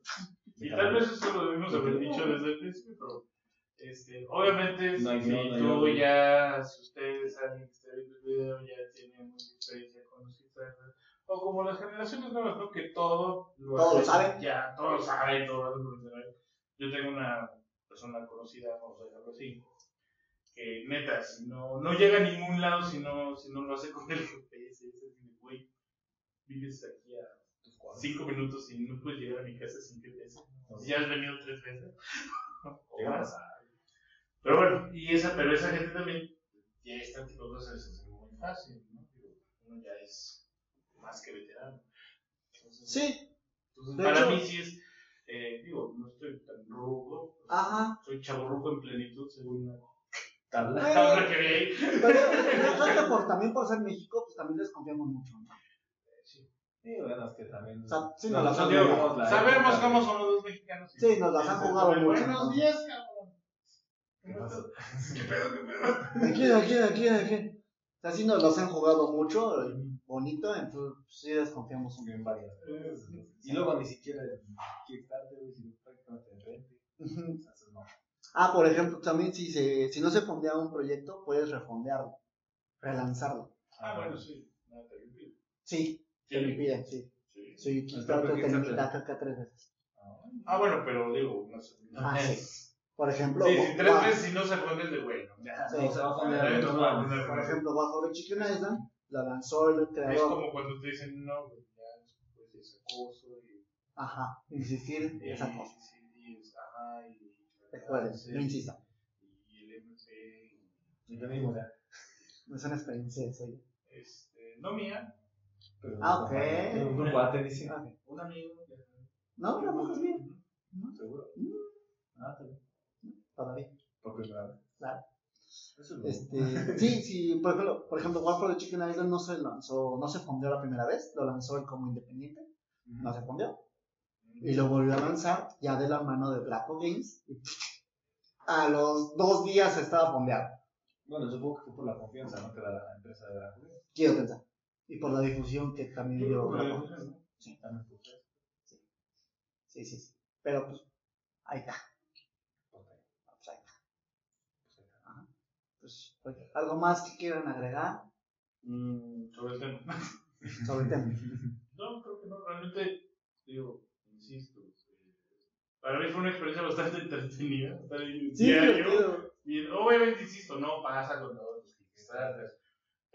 S4: Y tal vez eso lo debimos haber dicho desde el principio, pero este, obviamente
S3: No
S4: si
S3: no hay
S4: tú ya, si ustedes alguien que está viendo el video ya tienen mucha experiencia con los Kickstarter, o como las generaciones nuevas, ¿no? Que todo lo
S2: Todo saben.
S4: Ya, todo lo saben, todo lo profesional. Yo tengo una persona conocida, vamos a dejarlo así, que neta, si no, no llega a ningún lado si no, si no lo hace con el *laughs* GPS, es así de, güey, vives aquí a. cinco minutos y no puedes llegar a mi casa sin GPS. Ya has venido tres veces. o
S3: Llega a.
S4: Pero bueno, y esa, pero esa gente también y este tipo de cosas se hace muy fácil, ¿no? Uno ya es más que veterano. Entonces,
S2: Sí,
S4: entonces para
S2: hecho-
S4: mí sí es, eh, digo, no estoy tan rudo,
S2: ajá.
S4: soy chaburruco en plenitud según la tabla,
S2: Pero- *laughs*
S4: tabla que vi ahí.
S2: Pero yo creo que por, también por ser México, pues también desconfiamos mucho. ¿no?
S4: Sí.
S3: Bueno, es que también.
S2: O sea, sí nos las han jugado.
S3: la
S4: Sabemos
S3: época
S4: cómo son los mexicanos.
S2: Sí, nos las han jugado mucho,
S4: Buenos días, cabrón.
S3: ¿Qué?
S4: ¿Qué pedo, qué pedo?
S2: ¿De quién, de quién, de quién, de quién? O sea, sí nos los han jugado mucho, bonito, entonces pues, sí desconfiamos un
S3: Bien varias. Y luego ni siquiera Kickstarter, prácticamente de frente. No.
S2: Ah, por ejemplo, también si, se, si no se fondea un proyecto, puedes refondearlo, relanzarlo.
S4: Ah, bueno, sí.
S2: Sí, te lo impiden, sí.
S4: Sí.
S2: Sí, Kickstarter te limita creo que a tres veces.
S4: Ah, bueno, pero digo, no sé.
S2: Ah, sí. Por ejemplo,
S4: Sí, si tres veces si no se pone el de güey, ¿no? Ya.
S2: Sí.
S3: No se va a poner en
S4: poner-
S2: por ejemplo, bajo de Chicken Island, la lanzó el
S4: Es
S2: creador.
S4: como cuando te dicen, no, güey, ya después es acoso y.
S2: Ajá, insistir
S4: y-
S2: esa cosa.
S4: sí, y es- ajá, y.
S2: Recuerden, no insista.
S4: Y el MP.
S3: Y lo mismo, ya.
S2: Es una experiencia eso. ya.
S4: Este, no mía,
S3: Pero-
S2: Ah, ok.
S3: Un cuate dice.
S2: Ok.
S4: un amigo.
S2: No, la mojas bien. ¿no?
S3: ¿Seguro?
S2: Mm,
S3: Ah, está bien.
S2: Todavía.
S3: Por primera vez.
S2: Claro.
S3: Eso es lo
S2: Este, *laughs* sí, sí, por ejemplo, por ejemplo, War for the Chicken Island no se lanzó, no se fondeó la primera vez, lo lanzó él como independiente, no se fondeó, y lo volvió a lanzar ya de la mano de Draco Games. y *laughs* a los dos días estaba fondeado,
S3: Bueno, supongo que fue por la confianza, ¿no? Que da la empresa de la juventud.
S2: quiero pensar. Y por la difusión que también dio. Sí,
S3: También por eso.
S2: sí, sí, sí. Pero pues, ahí está. Pues, ahí está. Ajá. Pues, oye, ¿algo más que quieran agregar
S4: Mm, sobre el tema. *laughs*
S2: sobre el tema?
S4: No, creo que no, realmente, digo, insisto, para mí fue una experiencia bastante entretenida.
S2: Sí,
S4: diario, y obviamente, insisto, no pasa con todos los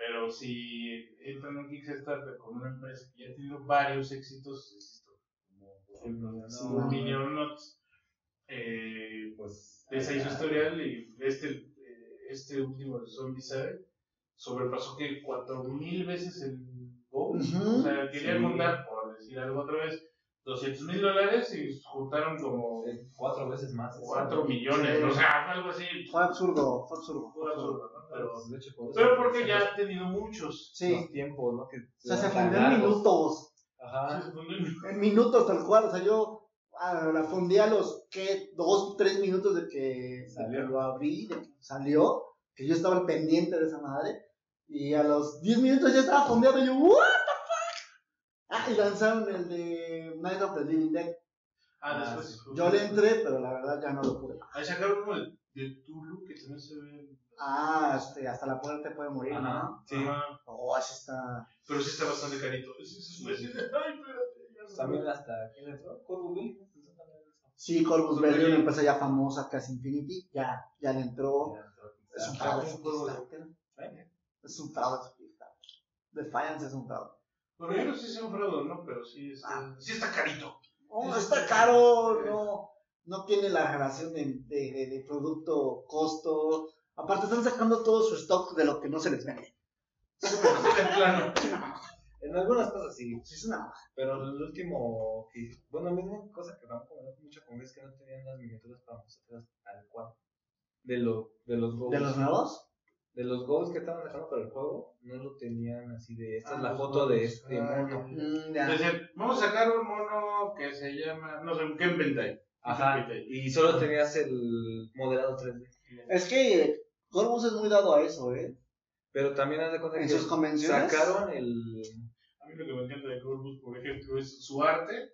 S4: pero si entran en un Kickstarter con una empresa que ya ha tenido varios éxitos, insisto, como por ejemplo
S2: Sí,
S4: no. Minion Nuts, eh,
S3: Pues.
S4: esa hizo historial y este, este último de Zombicide sobrepasó que 4000 veces el goal.
S2: Ujú.
S4: O sea, querían
S3: Sí.
S4: juntar, por decir algo otra vez, 200 mil dólares y juntaron como
S3: eh, Cuatro veces más.
S4: 4 millones,
S2: Sí.
S4: o sea, algo así.
S2: Fue absurdo, fue absurdo.
S4: Fue absurdo, ¿no? Pero,
S3: Pero, de hecho, por eso-
S4: pero porque ya ha tenido muchos.
S2: Sí,
S3: Los tiempos, ¿no? Que
S2: o sea, se fondeó en minutos.
S3: Ajá.
S2: En minutos tal cual, o sea, yo ah, la fundí a los, ¿qué? Dos, tres minutos de que, de que
S3: Salió.
S2: lo abrí, de que salió, que yo estaba al pendiente de esa madre, y a los 10 minutos ya estaba fondeado y yo, ¿what the fuck? Ah, y lanzaron el de Night of the Living Dead.
S4: Ah,
S3: Ah,
S4: después.
S3: sí.
S2: Yo le entré, pero la verdad ya no lo pude.
S4: Ahí sacaron uno de, de Tulu que también se ve.
S2: Ah, este, hasta la puerta puede morir, ¿no?
S3: Ajá. Sí.
S4: Ajá.
S2: Oh, ese está...
S4: Pero sí está bastante carito. Es, es, es, es- *laughs* ay, espérate. ya no-
S3: También hasta. ¿Quién entró?
S2: Sí, Corvus Belli, una empresa ya famosa, casi Infinity, ya, ya le entró.
S3: Ya entró.
S2: Es un
S3: Ah,
S2: fraude Kickstarter.
S3: ¿Eh?
S2: Es un fraude. Defiance es un fraude.
S4: Bueno, yo no sé si sea un fraude, ¿no? Pero sí, está,
S2: Ah.
S4: sí está carito.
S2: Oh, está caro, no, no tiene la relación de, de, de, de producto-costo. Aparte, están sacando todo su stock de lo que no se les vende.
S3: En algunas cosas sí.
S2: Sí, es una
S3: Pero el último. Que, bueno, a mí una cosa que me ha comentado mucho con es que no tenían las miniaturas para mostrarlas tal cual. De, lo, de los goals.
S2: ¿De los nuevos?
S3: de los goals que estaban dejando para el juego, no lo tenían así de. Esta
S4: Ah,
S3: es la
S4: los
S3: foto de este
S4: Ah,
S3: mono.
S2: Mm,
S4: vamos a sacar un mono que se llama, no sé, un Kenpentai.
S3: Ajá. Y solo tenías el modelado 3D.
S2: Es que Corvus es muy dado a eso, ¿eh?
S3: Pero también haz de cuenta
S2: En
S3: que
S2: sus convenciones.
S3: sacaron el.
S4: A mí lo que me encanta de Corvus, por ejemplo, es su arte.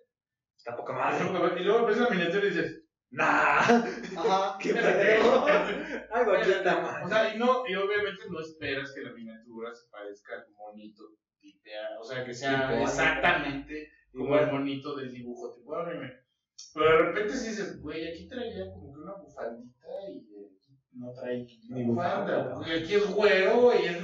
S3: Está poca madre.
S4: Y luego ves la miniatura y dices,
S3: ¡Nah!
S2: Ajá. *laughs*
S3: ¡Qué pedo! ¡Ay, guacheta, man!
S4: O sea, y, no, y obviamente no esperas que la miniatura se parezca al monito o sea, que sea
S3: Tipo
S4: exactamente como el monito del dibujo tipo anime. Pero de repente sí dices, güey, aquí traía como que una bufandita y aquí no trae
S3: Ni
S4: bufanda.
S3: bufanda, ¿no?
S4: Y aquí es güero y es,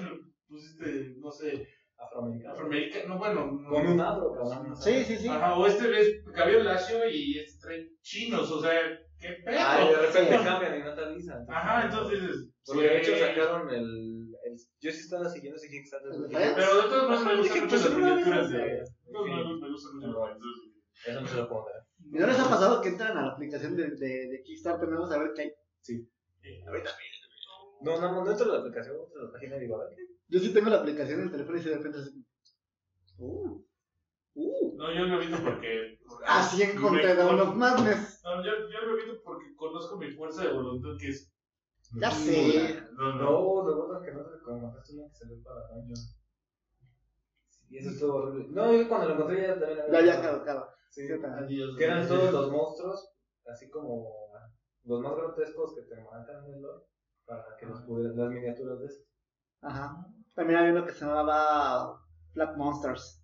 S4: pusiste, no sé,
S3: Afroamericano.
S4: afroamericano, no, bueno. no-
S3: Con un agro, cabrón.
S2: Sí, sí, sí.
S4: Ajá, o este ves cabello lacio y este trae chinos, o sea, qué pedo.
S3: Ay, de repente
S2: Sí.
S3: cambian y no te avisan.
S4: Ajá, entonces dices,
S3: Porque de
S4: güey,
S3: hecho sacaron el, el Yo sí estaba siguiendo ese Kickstarter.
S2: ¿El de
S3: porque-
S2: Fred?
S4: Pero de todos modos me
S3: Dije,
S4: gustan mucho
S3: pues,
S4: las miniaturas de. De todos modos me gustan mucho las miniaturas.
S3: Eso no se lo puedo dar.
S2: ¿Y no les ha pasado que entran a la aplicación de, de, de Kickstarter vamos a ver qué hay?
S3: No, no, no entro a la aplicación, entro a la página y digo, a ver.
S2: Yo sí tengo la aplicación en el teléfono y de repente así. Uh, uh.
S4: No, yo lo evito porque.
S2: Así encontré Dawn of Madness.
S4: No, yo, yo lo evito porque conozco mi fuerza de voluntad que es.
S2: Ya sé.
S4: No, no.
S3: No, lo bueno es que no te encontraste una que salió para Dungeon. Y eso estuvo horrible. No, yo cuando lo encontré ya también
S2: Ya había caducado.
S3: Sí,
S2: ¿Qué tal?
S4: Adiós.
S3: que eran todos los monstruos, así como los más grotescos que te marcan en el lore, para que los pudieras, las miniaturas de esos.
S2: Ajá. También había uno que se llamaba Black Monsters.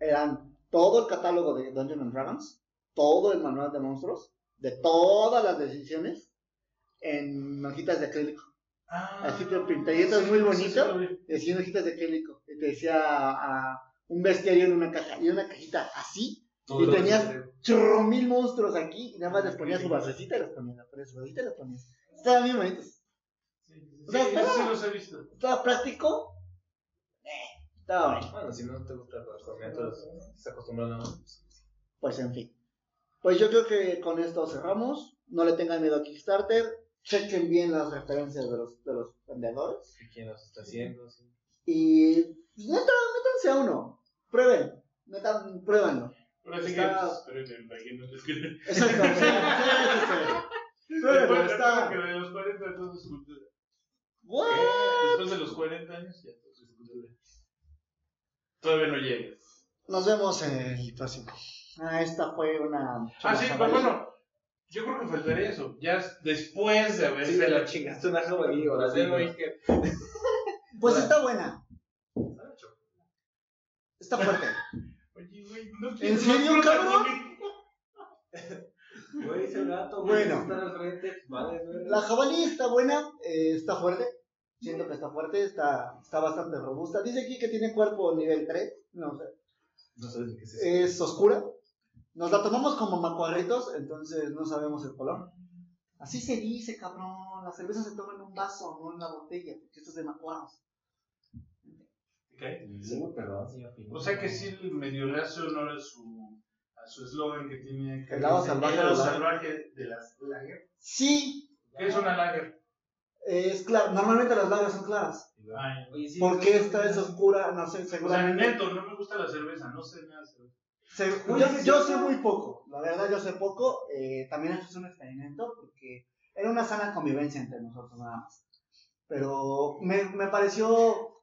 S2: Eran todo el catálogo de Dungeons and Dragons, todo el manual de monstruos, de todas las decisiones, en hojitas de acrílico.
S4: Ah,
S2: Así que pintaditas muy
S4: sí,
S2: bonito.
S4: sí, sí, lo vi.
S2: Decía hojitas de acrílico. Y te decía a un bestiario en una caja. Y una cajita así. Y
S3: los-
S2: tenías chorro mil monstruos aquí. Y nada más les ponías su basecita y los ponías. Le ponías su basecita y los ponías. Estaban bien bonitos.
S4: Sí,
S2: O sea,
S4: sí,
S2: estaba-
S4: sí los he visto.
S2: Estaba práctico. Eh, estaba bueno.
S3: Bueno, si no te gusta las miniaturas, se acostumbran a
S2: Pues en fin. Pues yo creo que con esto cerramos. No le tengan miedo a Kickstarter. Chequen bien las referencias de los, de los vendedores.
S3: y quién los está haciendo. sí.
S2: Y pues, neta, métanse a uno. Prueben. Neta, pruébanlo.
S4: Ahora sí que.
S2: Está-
S4: que.
S2: Exacto. *laughs* sí, sí, sí, sí. Pruébenlo,
S4: Después
S2: está.
S4: que de los 40 todo es cultura.
S2: What?
S4: Después de los 40 años ya todo es cultura. Todavía no llegas.
S2: Nos vemos en el próximo. Ah, esta fue una.
S4: Ah, sí, pues
S2: jabalí.
S4: bueno. Yo creo que faltaría eso. Ya después de haber.
S3: Sí, la chingaste una jabalí la
S4: Sí.
S2: Pues está buena. Está fuerte.
S4: Güey, no
S2: ¿En serio, cabrón?
S4: protagonismo. *laughs*
S3: Güey, ese gato,
S2: Bueno.
S3: güey, está al frente, vale, güey.
S2: La jabalí está buena, eh, está fuerte. Siento que está fuerte, está, está bastante robusta. Dice aquí que tiene cuerpo nivel 3. No sé.
S3: No sabes ni qué es eso.
S2: Es oscura. Nos la tomamos como macuarritos, entonces no sabemos el color. Así se dice, cabrón. La cerveza se toma en un vaso, no en la botella, porque esto es de macuaros.
S3: Sí, perdón, Pino.
S4: O sea que sí medio le hace honor a su a su eslogan que tiene que
S2: El lado salvaje
S4: el lado salvaje de las lager.
S2: Sí,
S4: ¿Qué es una lager?
S2: es claro. Normalmente las lagras son claras.
S4: Ay,
S3: Oye, sí,
S2: ¿Por qué esta es oscura? No sé,
S4: o sea,
S2: seguramente.
S4: neto, no me gusta la cerveza, no sé nada.
S2: Se- yo,
S3: sí,
S2: yo
S3: sí.
S2: sé muy poco, la verdad yo sé poco. eh, también esto es un experimento porque era una sana convivencia entre nosotros nada más. Pero me, me pareció,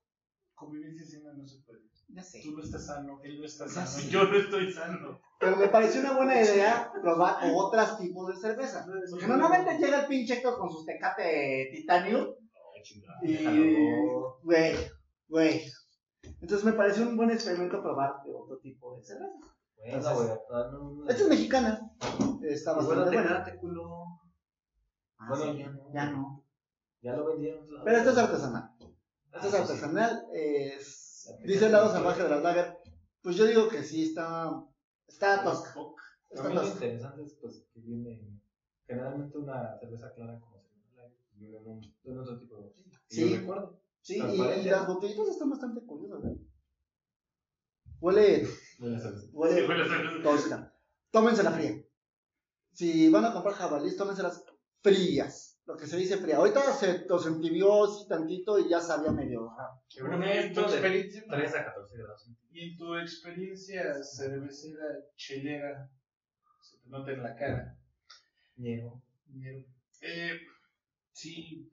S4: Convivencia sin no se puede.
S2: ya sé,
S4: Tú no estás sano, él no está sano, yo no estoy sano.
S2: pero me pareció una buena idea probar otros tipos de cerveza. Porque normalmente llega el pinche Héctor con sus tecate titanium y,
S3: Déjalo.
S2: güey, güey. Entonces me pareció un buen experimento probar de otro tipo de cerveza.
S3: Bueno, no.
S2: Esta es mexicana, está
S3: Bueno,
S2: bastante
S3: te
S2: buena.
S3: quedaste, culo.
S2: Ah,
S3: Bueno,
S2: sí,
S3: ya no.
S2: ya no.
S3: Ya lo vendieron.
S2: Pero esta es artesanal.
S3: Ah,
S2: Esto es artesanal. es- dice el lado salvaje de las lager. Pues yo digo que sí, está. Está tosca.
S3: A
S2: Está
S3: lo
S2: tosca.
S3: interesante es pues, que viene generalmente una cerveza clara como cerveza light, viene en, un, en otro tipo de botella. Y
S2: Sí.
S3: yo recuerdo.
S2: Sí, y,
S3: transparente.
S2: las botellitas están bastante curiosas. ¿eh? Huele,
S3: Buena cerveza.
S2: huele tosca. Tómensela fría. Si van a comprar jabalíes, tómenselas frías. Lo que se dice fría. Ahorita se los entibió así tantito y ya sabía medio. raro.
S4: Bueno, y en tu experiencia,
S3: 3 a 14 grados.
S4: y tu experiencia cervecera chelera, se te nota en la cara.
S3: Niego.
S4: Eh, sí,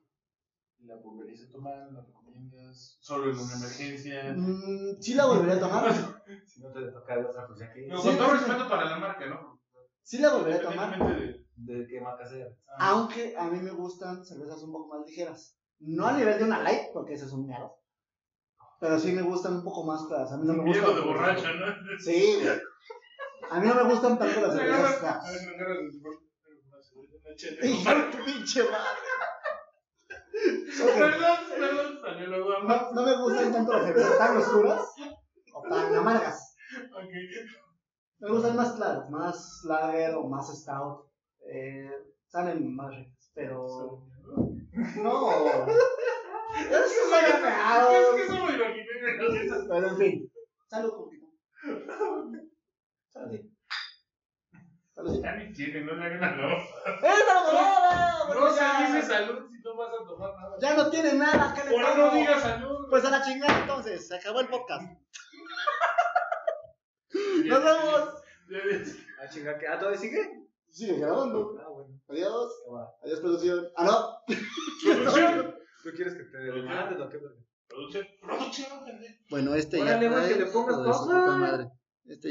S4: la volverías a tomar, la recomiendas, solo en una emergencia.
S2: Mm, sí la volvería a tomar. *laughs*
S3: Si no te toca de otra, pues ya que.
S2: Sí,
S4: con todo
S2: sí,
S4: respeto para la marca, ¿no?
S2: Sí la volvería a tomar.
S4: De-
S3: ¿De qué marca sea?
S4: ah,
S2: Aunque a mí me gustan cervezas un poco más ligeras. No a nivel de una light, porque ese es un miedo. Pero sí me gustan un poco más claras. A mí no me gustan.
S4: de borracho, ¿no?
S2: Sí, güey. A mí no me gustan tanto las cervezas
S4: A
S2: claras.
S4: me una chela.
S2: Hijo de tu pinche madre.
S4: Perdón, perdón, salió la guapa.
S2: No, no me gustan tanto las cervezas tan oscuras o tan amargas.
S4: Ok.
S2: Me gustan más claras, más lager o más stout. Eh, salen más ricas, pero no. *laughs* Es que soy
S4: Es que imaginé.
S2: Pero en fin. Salud, poquito. Salud. Salud.
S4: Ya ni tiene, no le hagan a no.
S2: ¡Es la mamada!
S4: No se dice salud si no vas a tomar nada.
S2: Ya no tiene nada, ¿qué le
S4: Por no digas salud.
S2: Pues a la chingada entonces, se acabó el podcast. *laughs* Nos vemos.
S3: Ah. ¿Ah, todavía sigue?
S2: Sigue grabando.
S3: Ah, bueno.
S2: Adiós. Adiós, producción. Ah, no.
S4: Producción.
S3: ¿Tú quieres que te demanden o qué?
S4: Producción. Producción.
S2: Bueno, este
S3: Órale,
S2: ya.
S3: güey, que le pongas pausa.
S2: Este ya.